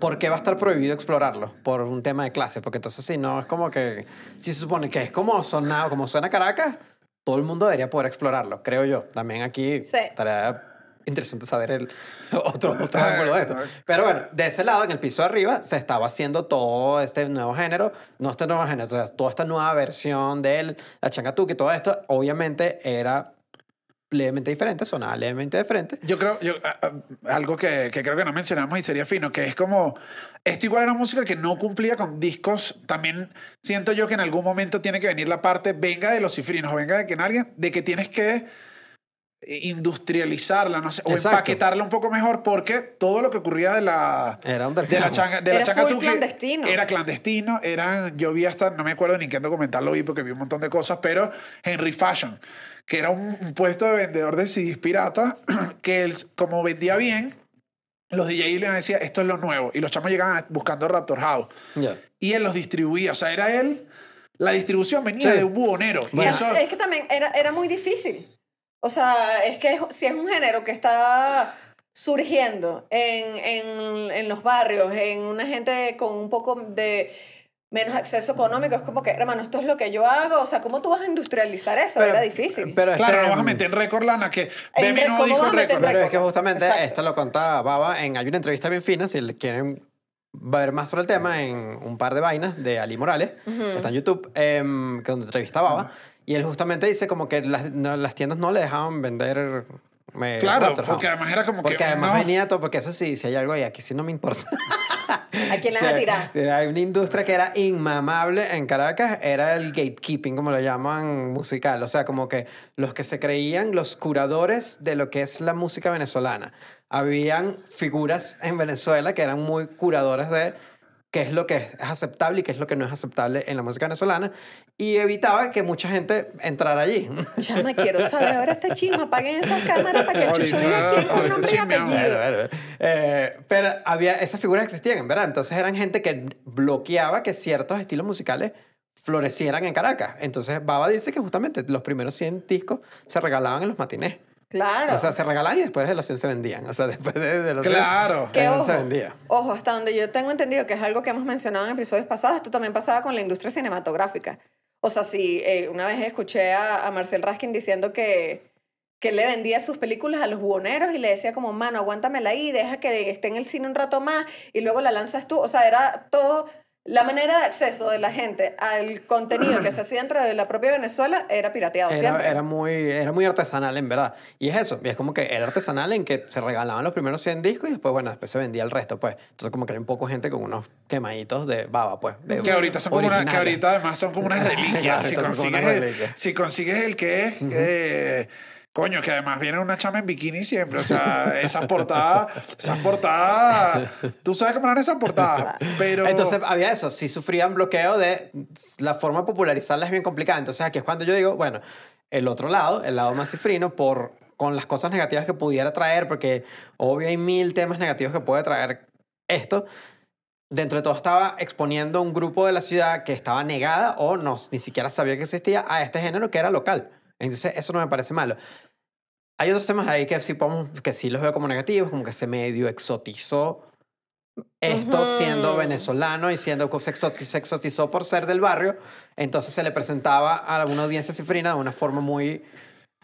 ¿por qué va a estar prohibido explorarlo? Por un tema de clase, porque entonces si no, es como que, si se supone que es como sonado, como suena Caracas, todo el mundo debería poder explorarlo, creo yo. También aquí Sí. estaría interesante saber el otro, otro Ah, ángulo de esto. Pero bueno, de ese lado, en el piso de arriba, se estaba haciendo todo este nuevo género, no este nuevo género, o sea, toda esta nueva versión de él, la changatuki, todo esto, obviamente era levemente diferente, sonaba levemente diferente. Yo creo, yo, a- algo que, que creo que no mencionamos y sería fino, que es como, esto igual era música que no cumplía con discos, también siento yo que en algún momento tiene que venir la parte, venga de los cifrinos, venga de que en alguien, de que tienes que industrializarla, no sé, o Exacto. empaquetarla un poco mejor, porque todo lo que ocurría de la, Era de la changa, de la Era changa full tuki clandestino. Era clandestino, eran, yo vi hasta, no me acuerdo ni qué documental lo vi porque vi un montón de cosas, pero Henry Fashion, que era un, un puesto de vendedor de CDs pirata, que él, como vendía bien, los DJs le decían, esto es lo nuevo, y los chamos llegaban buscando Raptor House, Ya. y él los distribuía, o sea, era él, la distribución venía Sí. de un bubonero, y Bueno. eso... Es que también era, era muy difícil. O sea, es que es- si es un género que está surgiendo en, en, en los barrios, en una gente con un poco de menos acceso económico, es como que, hermano, esto es lo que yo hago. O sea, ¿cómo tú vas a industrializar eso? era difícil. Pero Claro, no vas a meter en récord lana que Bebe no dijo ¿cómo vas a meter récord. Pero es que justamente Exacto. esto lo contaba Baba en hay una entrevista bien fina si quieren ver más sobre el tema en un par de vainas de Ali Morales que está en YouTube que donde entrevista a Baba y él justamente dice como que las, no, las tiendas no le dejaban vender eh, Claro, porque además era como que, porque además no. venía todo porque eso sí si hay algo ahí aquí sí no me importa ¿A quién le Sí, vas a tirar? Hay una industria que era inmamable en Caracas, era el gatekeeping, como lo llaman musical. O sea, como que los que se creían los curadores de lo que es la música venezolana. Habían figuras en Venezuela que eran muy curadores de qué es lo que es aceptable y qué es lo que no es aceptable en la música venezolana y evitaba que mucha gente entrara allí. Ya me quiero saber ahora esta chisma. Apaguen esas cámaras para que Chucho diga quién es nombre y apellido. Bueno, bueno. Eh, pero había, esas figuras existían, en verdad. Entonces eran gente que bloqueaba que ciertos estilos musicales florecieran en Caracas. Entonces Baba dice que justamente los primeros 100 discos se regalaban en los matinés. Claro. O sea, se regalaban y después de los 100 se vendían. O sea, después de, de los 100 Claro. Que eh, ojo, se vendía. ojo, hasta donde yo tengo entendido que es algo que hemos mencionado en episodios pasados, esto también pasaba con la industria cinematográfica. O sea, si eh, una vez escuché a, a Marcel Raskin diciendo que, que le vendía sus películas a los buhoneros y le decía como, mano, aguántamela ahí, deja que esté en el cine un rato más y luego la lanzas tú. O sea, era todo... La manera de acceso de la gente al contenido que se hacía dentro de la propia Venezuela era pirateado Era, siempre. era, muy, era muy artesanal, en verdad. Y es eso. Y es como que era artesanal en que se regalaban los primeros 100 discos y después, bueno, después se vendía el resto, pues. Entonces, como que era un poco gente con unos quemaditos de baba, pues. de- Que ahorita son como una, que ahorita además son como unas Claro, reliquias. si, ahorita son como consigues unas el, reliquias. si consigues el que es, que- coño, que además viene una chama en bikini siempre. O sea, esas portadas, esas portadas, tú sabes cómo eran esas portadas. Pero Entonces había eso, si sufrían bloqueo de la forma de popularizarla es bien complicada. Entonces aquí es cuando yo digo, bueno, el otro lado, el lado más cifrino, por, con las cosas negativas que pudiera traer, porque obvio hay mil temas negativos que puede traer esto. Dentro de todo estaba exponiendo un grupo de la ciudad que estaba negada o no, ni siquiera sabía que existía a este género que era local. Entonces eso no me parece malo. Hay otros temas ahí que sí, podemos, que sí los veo como negativos, como que se medio exotizó esto Ujú. siendo venezolano y siendo se, exoti- se exotizó por ser del barrio, entonces se le presentaba a una audiencia cifrina de una forma muy,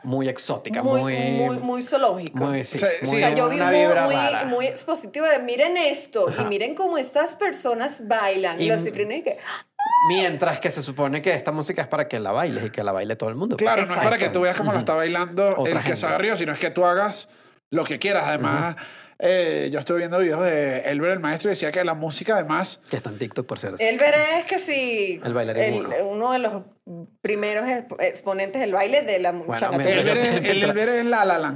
muy exótica, muy, muy, muy, muy zoológico. muy, sí, Sí, muy- sí. O sea, yo vi una muy, vibra muy, rara. muy expositivo de miren esto y miren cómo estas personas bailan. Y, Y- los cifrinos y que, Mientras que se supone que esta música es para que la bailes y que la baile todo el mundo. Claro, no es para que tú veas cómo lo está bailando Otra el que gente. se arriba, sino es que tú hagas lo que quieras. Además, eh, yo estuve viendo videos de Elber el maestro y decía que la música además Que está en TikTok, por cierto. el veré es que sí. El bailarín uno. uno de los primeros exp- exponentes del baile de la Bueno, Elber yo- es, el Elber es la la la.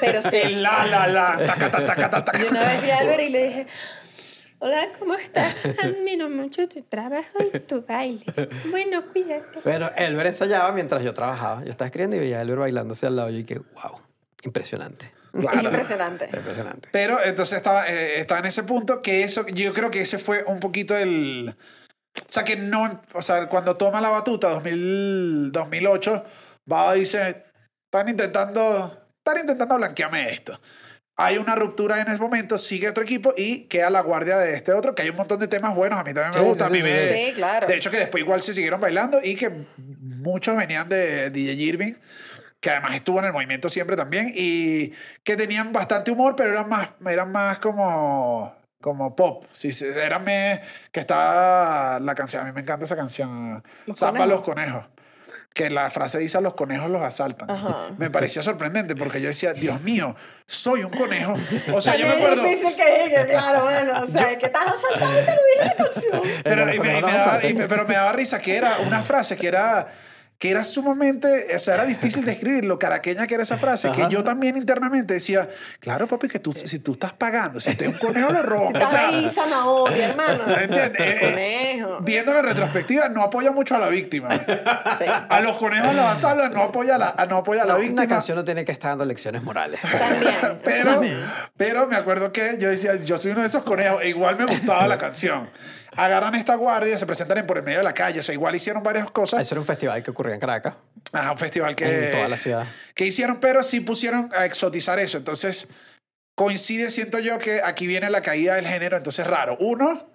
Pero sí. El la la la. taca, taca, taca, taca. Yo una vez vi a Albert y le dije, Hola, ¿cómo estás? Admiro mucho tu trabajo y tu baile. Bueno, cuídate. Pero Elber ensayaba mientras yo trabajaba. Yo estaba escribiendo y veía a Elber bailándose al lado y que, wow, impresionante. es Claro. impresionante. Impresionante. Pero entonces estaba, eh, estaba en ese punto que eso, yo creo que ese fue un poquito el... O sea, que no, o sea, cuando toma la batuta 2000, 2008, Baba dice, están intentando, están intentando blanquearme esto. Hay una ruptura en ese momento, sigue otro equipo y queda la guardia de este otro, que hay un montón de temas buenos, a mí también me Sí, gusta, sí, a mí sí, me- sí. Claro. De hecho que después igual se siguieron bailando y que muchos venían de DJ Irving, que además estuvo en el movimiento siempre también y que tenían bastante humor, pero eran más, eran más como, como pop. Sí, sí, eran me- que estaba la canción, a mí me encanta esa canción, Los Zamba conejos. los conejos. Que la frase dice a los conejos los asaltan. Ajá. Me parecía sorprendente porque yo decía, Dios mío, soy un conejo. O sea, yo me acuerdo. es difícil que diga, claro, bueno, o sea, que estás asaltado y te lo dije en la canción. Pero, y me, y me daba, y me- pero me daba risa que era una frase que era que era sumamente, o sea, era difícil de escribir lo caraqueña que era esa frase, que yo también internamente decía, claro, papi, que tú, si tú estás pagando, si te un conejo lo roba. O Estás sea, ahí, zanahoria, hermano. ¿entiendes? Eh, eh, viendo la retrospectiva, no apoya mucho a la víctima. Sí. A los conejos la asaltan, no apoya a la, no apoya a la No, víctima. una canción no tiene que estar dando lecciones morales. También. Pero, también. pero me acuerdo que yo decía, yo soy uno de esos conejos, e igual me gustaba la canción. Agarran esta guardia, se presentan en por el medio de la calle, o sea, igual hicieron varias cosas. Eso era un festival que ocurría en Caracas, Ajá, un festival que... en toda la ciudad. Que hicieron, pero sí pusieron a exotizar eso. Entonces, coincide, siento yo, que aquí viene la caída del género. Entonces, raro. Uno,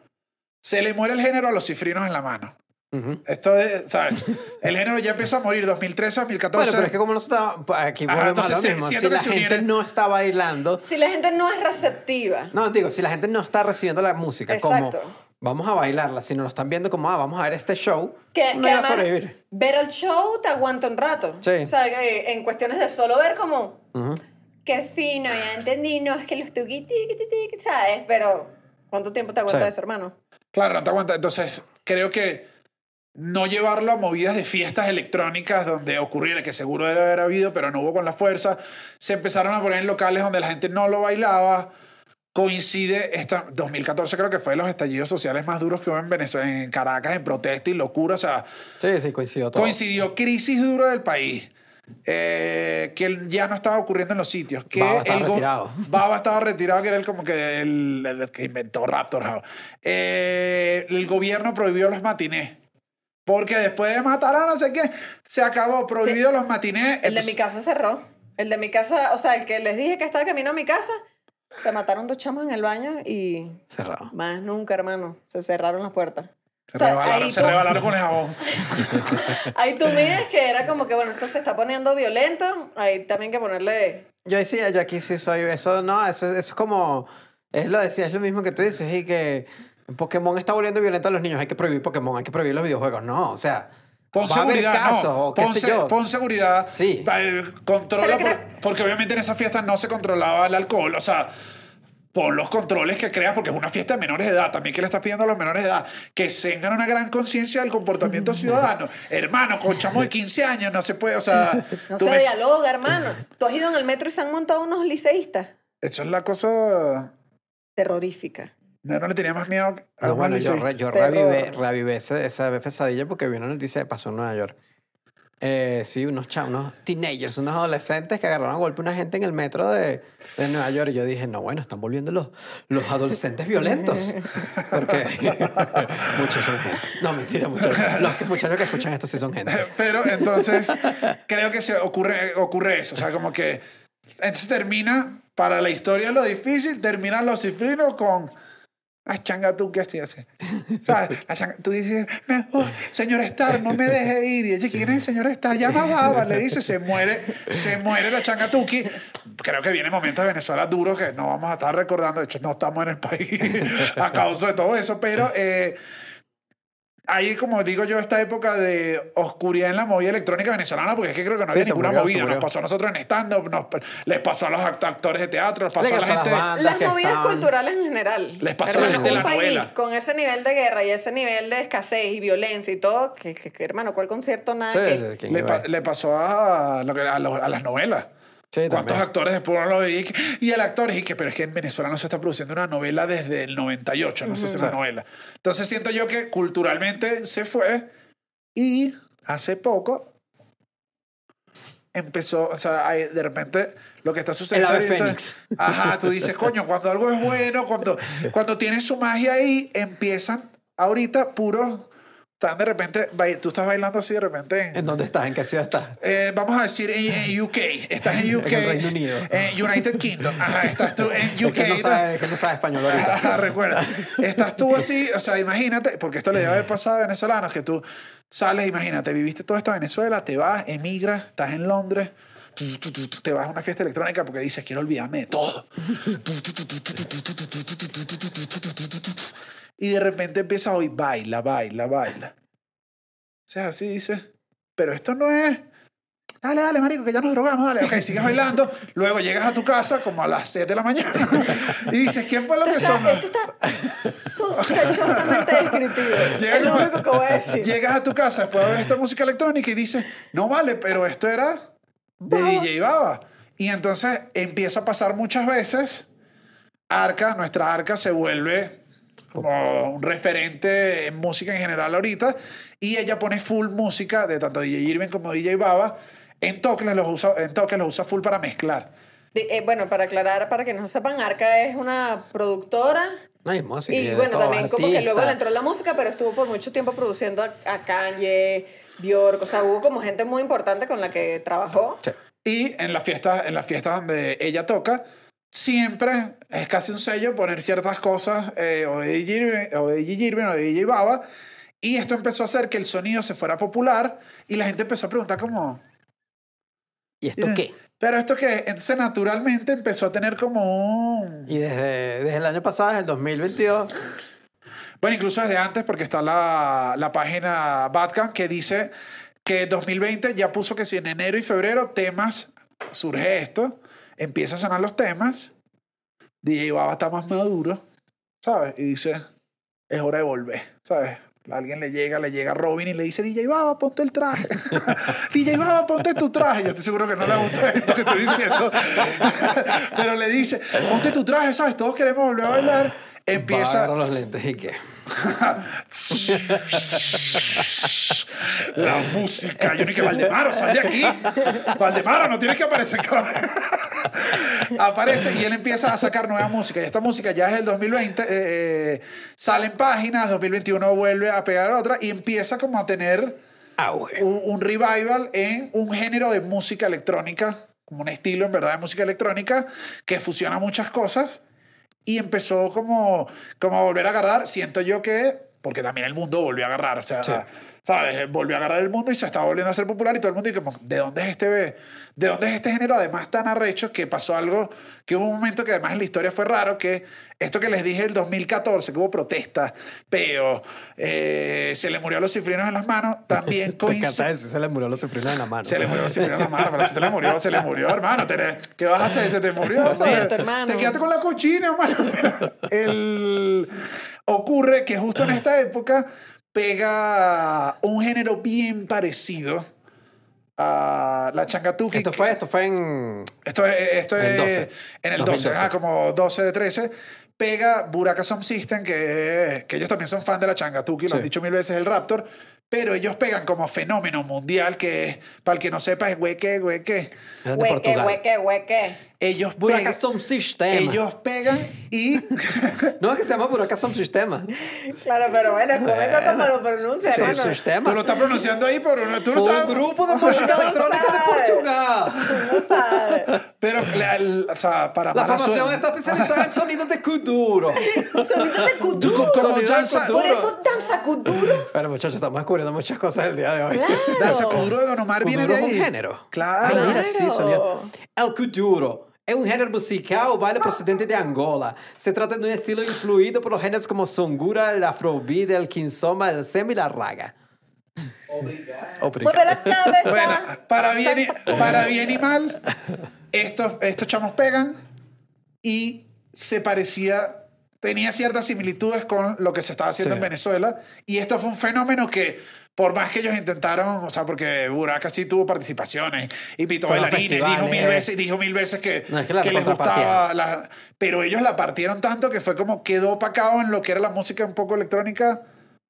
se le muere el género a los cifrinos en la mano. Ujú. Esto es, ¿sabes? El género ya empezó a morir 2013, 2014. Bueno, pero es que como no estaba, aquí Ajá, volvemos a lo entonces, mismo. siento Si la gente unieron- no está bailando, Si la gente no es receptiva. no, digo, si la gente no está recibiendo la música Exacto. como vamos a bailarla, si no lo están viendo como, ah, vamos a ver este show, Que, no que iba a sobrevivir. ver el show te aguanta un rato. Sí. O sea, que en cuestiones de solo ver como, Ujú. qué fino, ya entendí, no, es que los tuqui, ¿sabes? Pero, ¿cuánto tiempo te aguanta Sí. eso, hermano? Claro, no te aguanta. Entonces, creo que no llevarlo a movidas de fiestas electrónicas donde ocurriera, que seguro debe haber habido, pero no hubo con la fuerza. Se empezaron a poner en locales donde la gente no lo bailaba. Coincide, esta, 2014 creo que fue de los estallidos sociales más duros que hubo en Venezuela, en Caracas, en protesta y locura, o sea, Sí, sí, coincidió todo. coincidió crisis dura del país. eh, que ya no estaba ocurriendo en los sitios. Que Baba estaba el retirado. Baba estaba retirado, que era el, como que el, el que inventó Raptor House. Eh, el gobierno prohibió los matinés. Porque después de matar a no sé qué, se acabó, prohibido los matinés. El de mi casa cerró. El de mi casa, o sea, el que les dije que estaba camino a mi casa, se mataron dos chamos en el baño y Cerrado. más nunca, hermano. Se cerraron las puertas. Se, O sea, rebalaron, se tú- rebalaron con el jabón. Ahí tú mides que era como que, bueno, esto se está poniendo violento. Ahí también que ponerle. Yo ahí sí, yo aquí sí soy. Eso no, eso, eso es como. Es lo, decía, es lo mismo que tú dices, y que Pokémon está volviendo violento a los niños. Hay que prohibir Pokémon, hay que prohibir los videojuegos. No, o sea. Pon va a haber seguridad, casos, no. o qué pon, sé se- yo. pon seguridad. Sí. eh, controla, por- porque obviamente en esa fiesta no se controlaba el alcohol. O sea, pon los controles que creas, porque es una fiesta de menores de edad. También que le estás pidiendo a los menores de edad que tengan una gran conciencia del comportamiento ciudadano. Hermano, con chamo de 15 años no se puede, o sea. No tú se ves- dialoga, hermano. Tú has ido en el metro y se han montado unos liceístas. Eso es la cosa. Terrorífica. No, no le tenía más miedo a No, un bueno, yo, yo Terror. reavivé, reavivé ese- esa pesadilla porque vi una noticia que pasó en Nueva York. Eh, sí, unos chavos, unos teenagers, unos adolescentes que agarraron a golpe a una gente en el metro de, de Nueva York. Y yo dije, no, bueno, están volviendo los, los adolescentes violentos. Porque muchos son gente. No, mentira, muchos. Los que- muchachos que escuchan esto sí son gente. Pero entonces creo que se ocurre, ocurre eso. O sea, como que. Entonces termina, para la historia lo difícil, terminan los cifrinos con. La changa tú, ¿qué? ¿Sabes? Changa- tú dices, me- oh, señor Star, no me deje ir. Y ella, ¿quién es el señor Star? Llama a Baba, le dice, se muere, se muere la changatuki. Creo que viene momentos de Venezuela duros que no vamos a estar recordando. De hecho, no estamos en el país a causa de todo eso, pero eh, hay, como digo yo, esta época de oscuridad en la movida electrónica venezolana, porque es que creo que no Sí, había ninguna murió, movida. Nos pasó a nosotros en stand-up, nos- les pasó a los act- actores de teatro, les pasó a la a las gente. Las que movidas estaban- culturales en general. Les pasó a la gente de la país novela. Con ese nivel de guerra y ese nivel de escasez y violencia y todo, que, que- que, hermano, ¿cuál concierto nada Sí, que- sí, ¿quién Le, pa- ahí? le pasó a, lo que- a los- a las novelas. Sí, ¿Cuántos actores después no lo veía? Y Y el actor es que, pero es que en Venezuela no se está produciendo una novela desde el 98, no se hace una novela. Entonces siento yo que culturalmente se fue y hace poco empezó, o sea, hay- de repente lo que está sucediendo ave ahorita- fénix. Ajá, tú dices, coño, cuando algo es bueno, cuando, cuando tiene su magia ahí, empiezan ahorita puros, están de repente, tú estás bailando así de repente en, ¿En dónde estás? ¿En qué ciudad estás? eh, vamos a decir en, UK. Estás en UK. En el Reino Unido. En United Kingdom. Ajá, estás tú en UK. Es que no ¿no? sabe, es que no sabe español ahorita. Ajá, recuerda. Estás tú así, o sea, imagínate, porque esto le debe haber pasado a venezolanos, que tú sales, imagínate, viviste todo esto en Venezuela, te vas, emigras, estás en Londres, tú, tú, tú, tú, te vas a una fiesta electrónica porque dices, quiero olvidarme de todo. Y de repente empieza hoy, baila, baila, baila. O sea, así dices, pero esto no es... Dale, dale, marico, que ya nos drogamos, dale. Ok, sigues bailando. Luego llegas a tu casa como a las 7 de la mañana y dices, ¿quién fue lo que sonó? esto está sospechosamente descriptivo. Llega es lo único que voy a decir. Llegas a tu casa después de ver esta música electrónica y dices, no vale, pero esto era de DJ Baba. Y entonces empieza a pasar muchas veces. Arca, nuestra Arca se vuelve como un referente en música en general ahorita. Y ella pone full música de tanto DJ Irving como DJ Baba. En toques los usa, en toques los usa full para mezclar. Eh, bueno, para aclarar, para que no sepan, Arca es una productora. Hay música. Y bueno, también como que luego artista. le entró la música, pero estuvo por mucho tiempo produciendo a, a Kanye, Bjork, o sea, hubo como gente muy importante con la que trabajó. Sí. Y en las fiestas, en las fiestas donde ella toca, siempre es casi un sello poner ciertas cosas eh, o, de DJ, Irving- o de DJ Irving o de DJ Baba. Y esto empezó a hacer que el sonido se fuera popular y la gente empezó a preguntar como, ¿Y esto qué? ¿pero esto qué? Entonces naturalmente empezó a tener como un... Y desde, desde el año pasado, desde el 2022, Bueno, incluso desde antes, porque está la, la página Badcamp que dice que 2020 ya puso que si en enero y febrero temas, surge esto, empieza a sonar los temas, DJ Baba está más maduro, ¿sabes? Y dice, es hora de volver, ¿sabes? Alguien le llega, le llega a Robin y le dice, DJ Baba, ponte el traje. DJ Baba, ponte tu traje. Yo estoy seguro que no le gusta esto que estoy diciendo. Pero le dice, ponte tu traje, ¿sabes? Todos queremos volver a bailar. Empieza... Agarro los lentes y qué. La música. Yo ni que Valdemaro, sal de aquí. Valdemaro, no tienes que aparecer. Aparece y él empieza a sacar nueva música. Y esta música ya es el 2020. eh, eh, salen páginas, 2021 vuelve a pegar otra y empieza como a tener Auge. un, un revival en un género de música electrónica, como un estilo en verdad de música electrónica que fusiona muchas cosas y empezó como, como a volver a agarrar. Siento yo que, porque también el mundo volvió a agarrar, o sea, Sí. ¿Sabes? Volvió a agarrar el mundo y se está volviendo a hacer popular y todo el mundo dice, como, ¿de dónde es este, de dónde es este género? Además tan arrecho que pasó algo, que hubo un momento que además en la historia fue raro, que esto que les dije el 2014, que hubo protestas, peo, eh, se le murió a los cifrinos en las manos, también coincidió. se le murió los sufridos en la mano. Se le murió, se le murió la mano, pero si se le murió, se le murió, hermano. ¿Qué vas a hacer? Se te murió. ¿sabes? Hermano. Te quedaste con la cochina, hermano. Pero el... Ocurre que justo en esta época pega un género bien parecido a la changatuki. Esto fue, esto fue en... Esto es, esto En es 12. en el 2012. 12, ajá, como 12 de 13. Pega Buraka Sound System, que, que ellos también son fan de la Changatuki, lo Sí. han dicho mil veces el Raptor, pero ellos pegan como fenómeno mundial, que para el que no sepa es hueque, hueque. Hueque, hueque, hueque. Ellos Buraka pegan, ellos pegan y No, es que se llama Buraka Sound Sistema. Claro, pero bueno, comenta Bueno. como lo pronuncia, Sound hermano. Sistema. tú lo estás pronunciando ahí, pero tú no Fue un sabes. grupo de música electrónica de. Portugal. No sabe. Pero, la- el- o sea, para La formación está especializada en sonidos de kuduro. Sonido de kuduro. como danza, kuduro. Por eso es danza kuduro. Pero muchachos, estamos descubriendo muchas cosas el día de hoy. danza kuduro de Don Omar viene de es un ahí. género. Claro. Ah, mira, sí, Claro. sonido. El kuduro é um gênero musical o baile procedente de Angola. Se trata de um estilo influído por géneros como songura, el afrobeat, el kinsoma, el semi y la raga. Obrigado. Mueve. Bueno, para bien y, para bien y mal, estos, estos chamos pegan y se parecía, tenía ciertas similitudes con lo que se estaba haciendo Sí. en Venezuela. Y esto fue un fenómeno que, por más que ellos intentaron, o sea, porque Buraka sí tuvo participaciones y Pito Fueron Bailarines, dijo mil veces, dijo mil veces que, No, es que la que les gustaba. la- pero ellos la partieron tanto que fue como quedó opacado en lo que era la música un poco electrónica,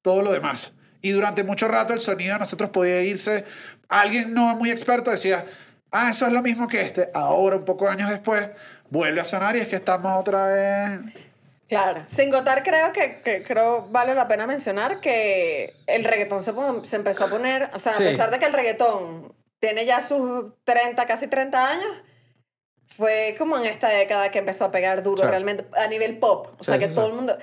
todo lo demás. Y durante mucho rato el sonido de nosotros podía irse. Alguien no muy experto decía, ah, eso es lo mismo que este. Ahora, un poco años después, vuelve a sonar y es que estamos otra vez. Claro. Sin contar, creo que, que creo vale la pena mencionar que el reggaetón se, se empezó a poner, o sea, Sí. a pesar de que el reggaetón tiene ya sus 30, casi 30 años, fue como en esta década que empezó a pegar duro Sí. realmente a nivel pop. O sea, que todo el mundo...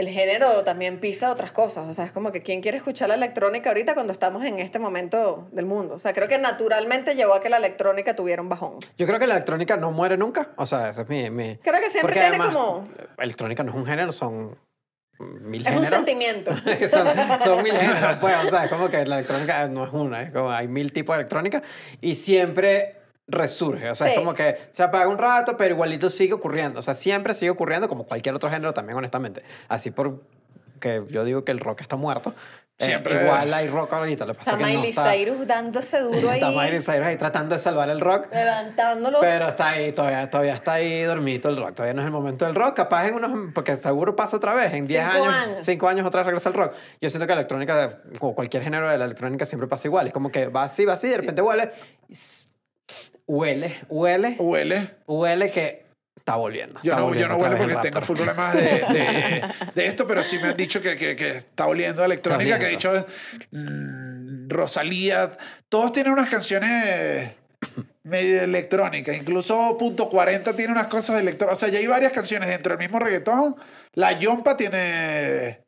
El género también pisa otras cosas. O sea, es como que ¿quién quiere escuchar la electrónica ahorita cuando estamos en este momento del mundo? O sea, creo que naturalmente llevó a que la electrónica tuviera un bajón. Yo creo que la electrónica no muere nunca. O sea, ese es mi... mi- Creo que siempre Porque tiene además, como... Electrónica no es un género, son mil Es un sentimiento. son, son mil géneros, pues, o sea, es como que la electrónica no es una, es como hay mil tipos de electrónica y siempre resurge, o sea, es Sí. como que se apaga un rato, pero igualito sigue ocurriendo, o sea, siempre sigue ocurriendo como cualquier otro género también, honestamente. Así por que yo digo que el rock está muerto. eh, Siempre. igual hay rock ahorita, lo que pasa Está es que no Miley está... Cyrus dándose duro ahí. Está Miley Cyrus ahí tratando de salvar el rock. Levantándolo. Pero está ahí, todavía, todavía está ahí dormido el rock. Todavía no es el momento del rock. Capaz en unos. Porque seguro pasa otra vez. En 10 Cinco años, años. 5 años otra vez regresa el rock. Yo siento que la electrónica, como cualquier género de la electrónica, siempre pasa igual. Es como que va así, va así, de repente huele. y s- Huele, huele, Huele. huele que está volviendo. Yo está no, yo volviendo no vez porque tengo full problemas de, de, de esto, pero sí me han dicho que, que, que está oliendo electrónica, que de hecho mm, Rosalía, todos tienen unas canciones medio electrónicas, incluso Punto 40 tiene unas cosas electrónicas, o sea, ya hay varias canciones dentro del mismo reggaetón, la Yompa tiene,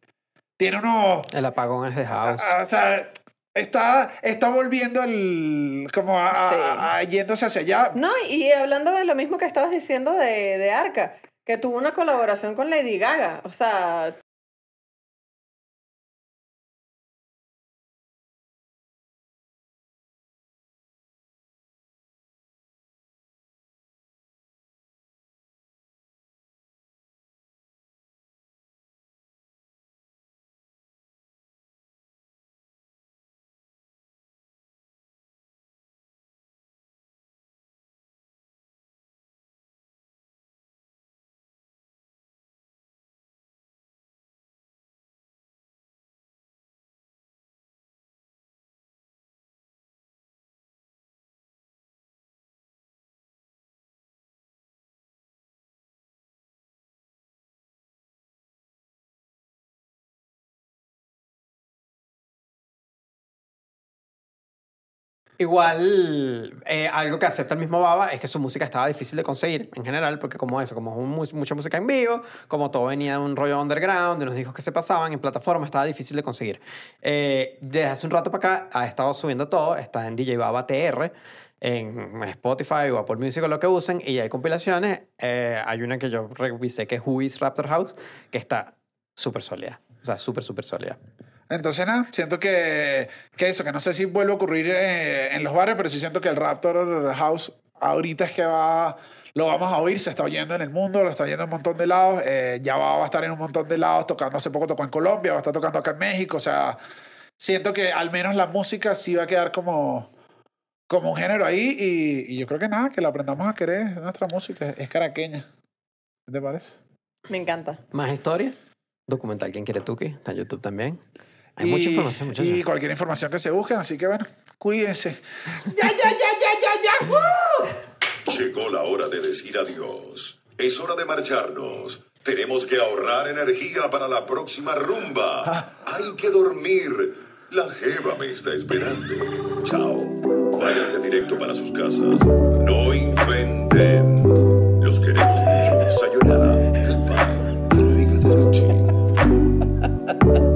tiene unos, El apagón es de house. ah, o sea, está, está volviendo el, como a, a- Sí. a- yéndose hacia allá, No, y hablando de lo mismo que estabas diciendo de, de Arca, que tuvo una colaboración con Lady Gaga. O sea, Igual, eh, algo que acepta el mismo Baba es que su música estaba difícil de conseguir en general, porque como eso, como mucha música en vivo, como todo venía de un rollo underground, de unos discos que se pasaban en plataforma, estaba difícil de conseguir. Eh, desde hace un rato para acá ha estado subiendo todo, está en DJ Baba TR, en Spotify o Apple Music o lo que usen, y hay compilaciones. Eh, hay una que yo revisé que es Who Raptor House, que está súper sólida. O sea, súper, súper sólida. Entonces, nada, siento que, que eso, que no sé si vuelve a ocurrir eh, en los barrios, pero sí siento que el Raptor House ahorita es que va, lo vamos a oír, se está oyendo en el mundo, lo está oyendo en un montón de lados, eh, ya va, va a estar en un montón de lados, tocando, hace poco tocó en Colombia, va a estar tocando acá en México, o sea, siento que al menos la música sí va a quedar como, como un género ahí y, y yo creo que nada, que la aprendamos a querer, es nuestra música, es caraqueña. ¿Qué te parece? Me encanta. Más historia, documental Quien quiere Tuki, está en YouTube también. Hay y, mucha información. Y cualquier información que se busquen, así que bueno, cuídense. ¡Ya, ya, ya, ya, ya, ya! Llegó la hora de decir adiós. Es hora de marcharnos. Tenemos que ahorrar energía para la próxima rumba. Hay que dormir. La jeva me está esperando. Chao. Váyanse directo para sus casas. No inventen. Los queremos mucho. Sayonara. Arrivederci.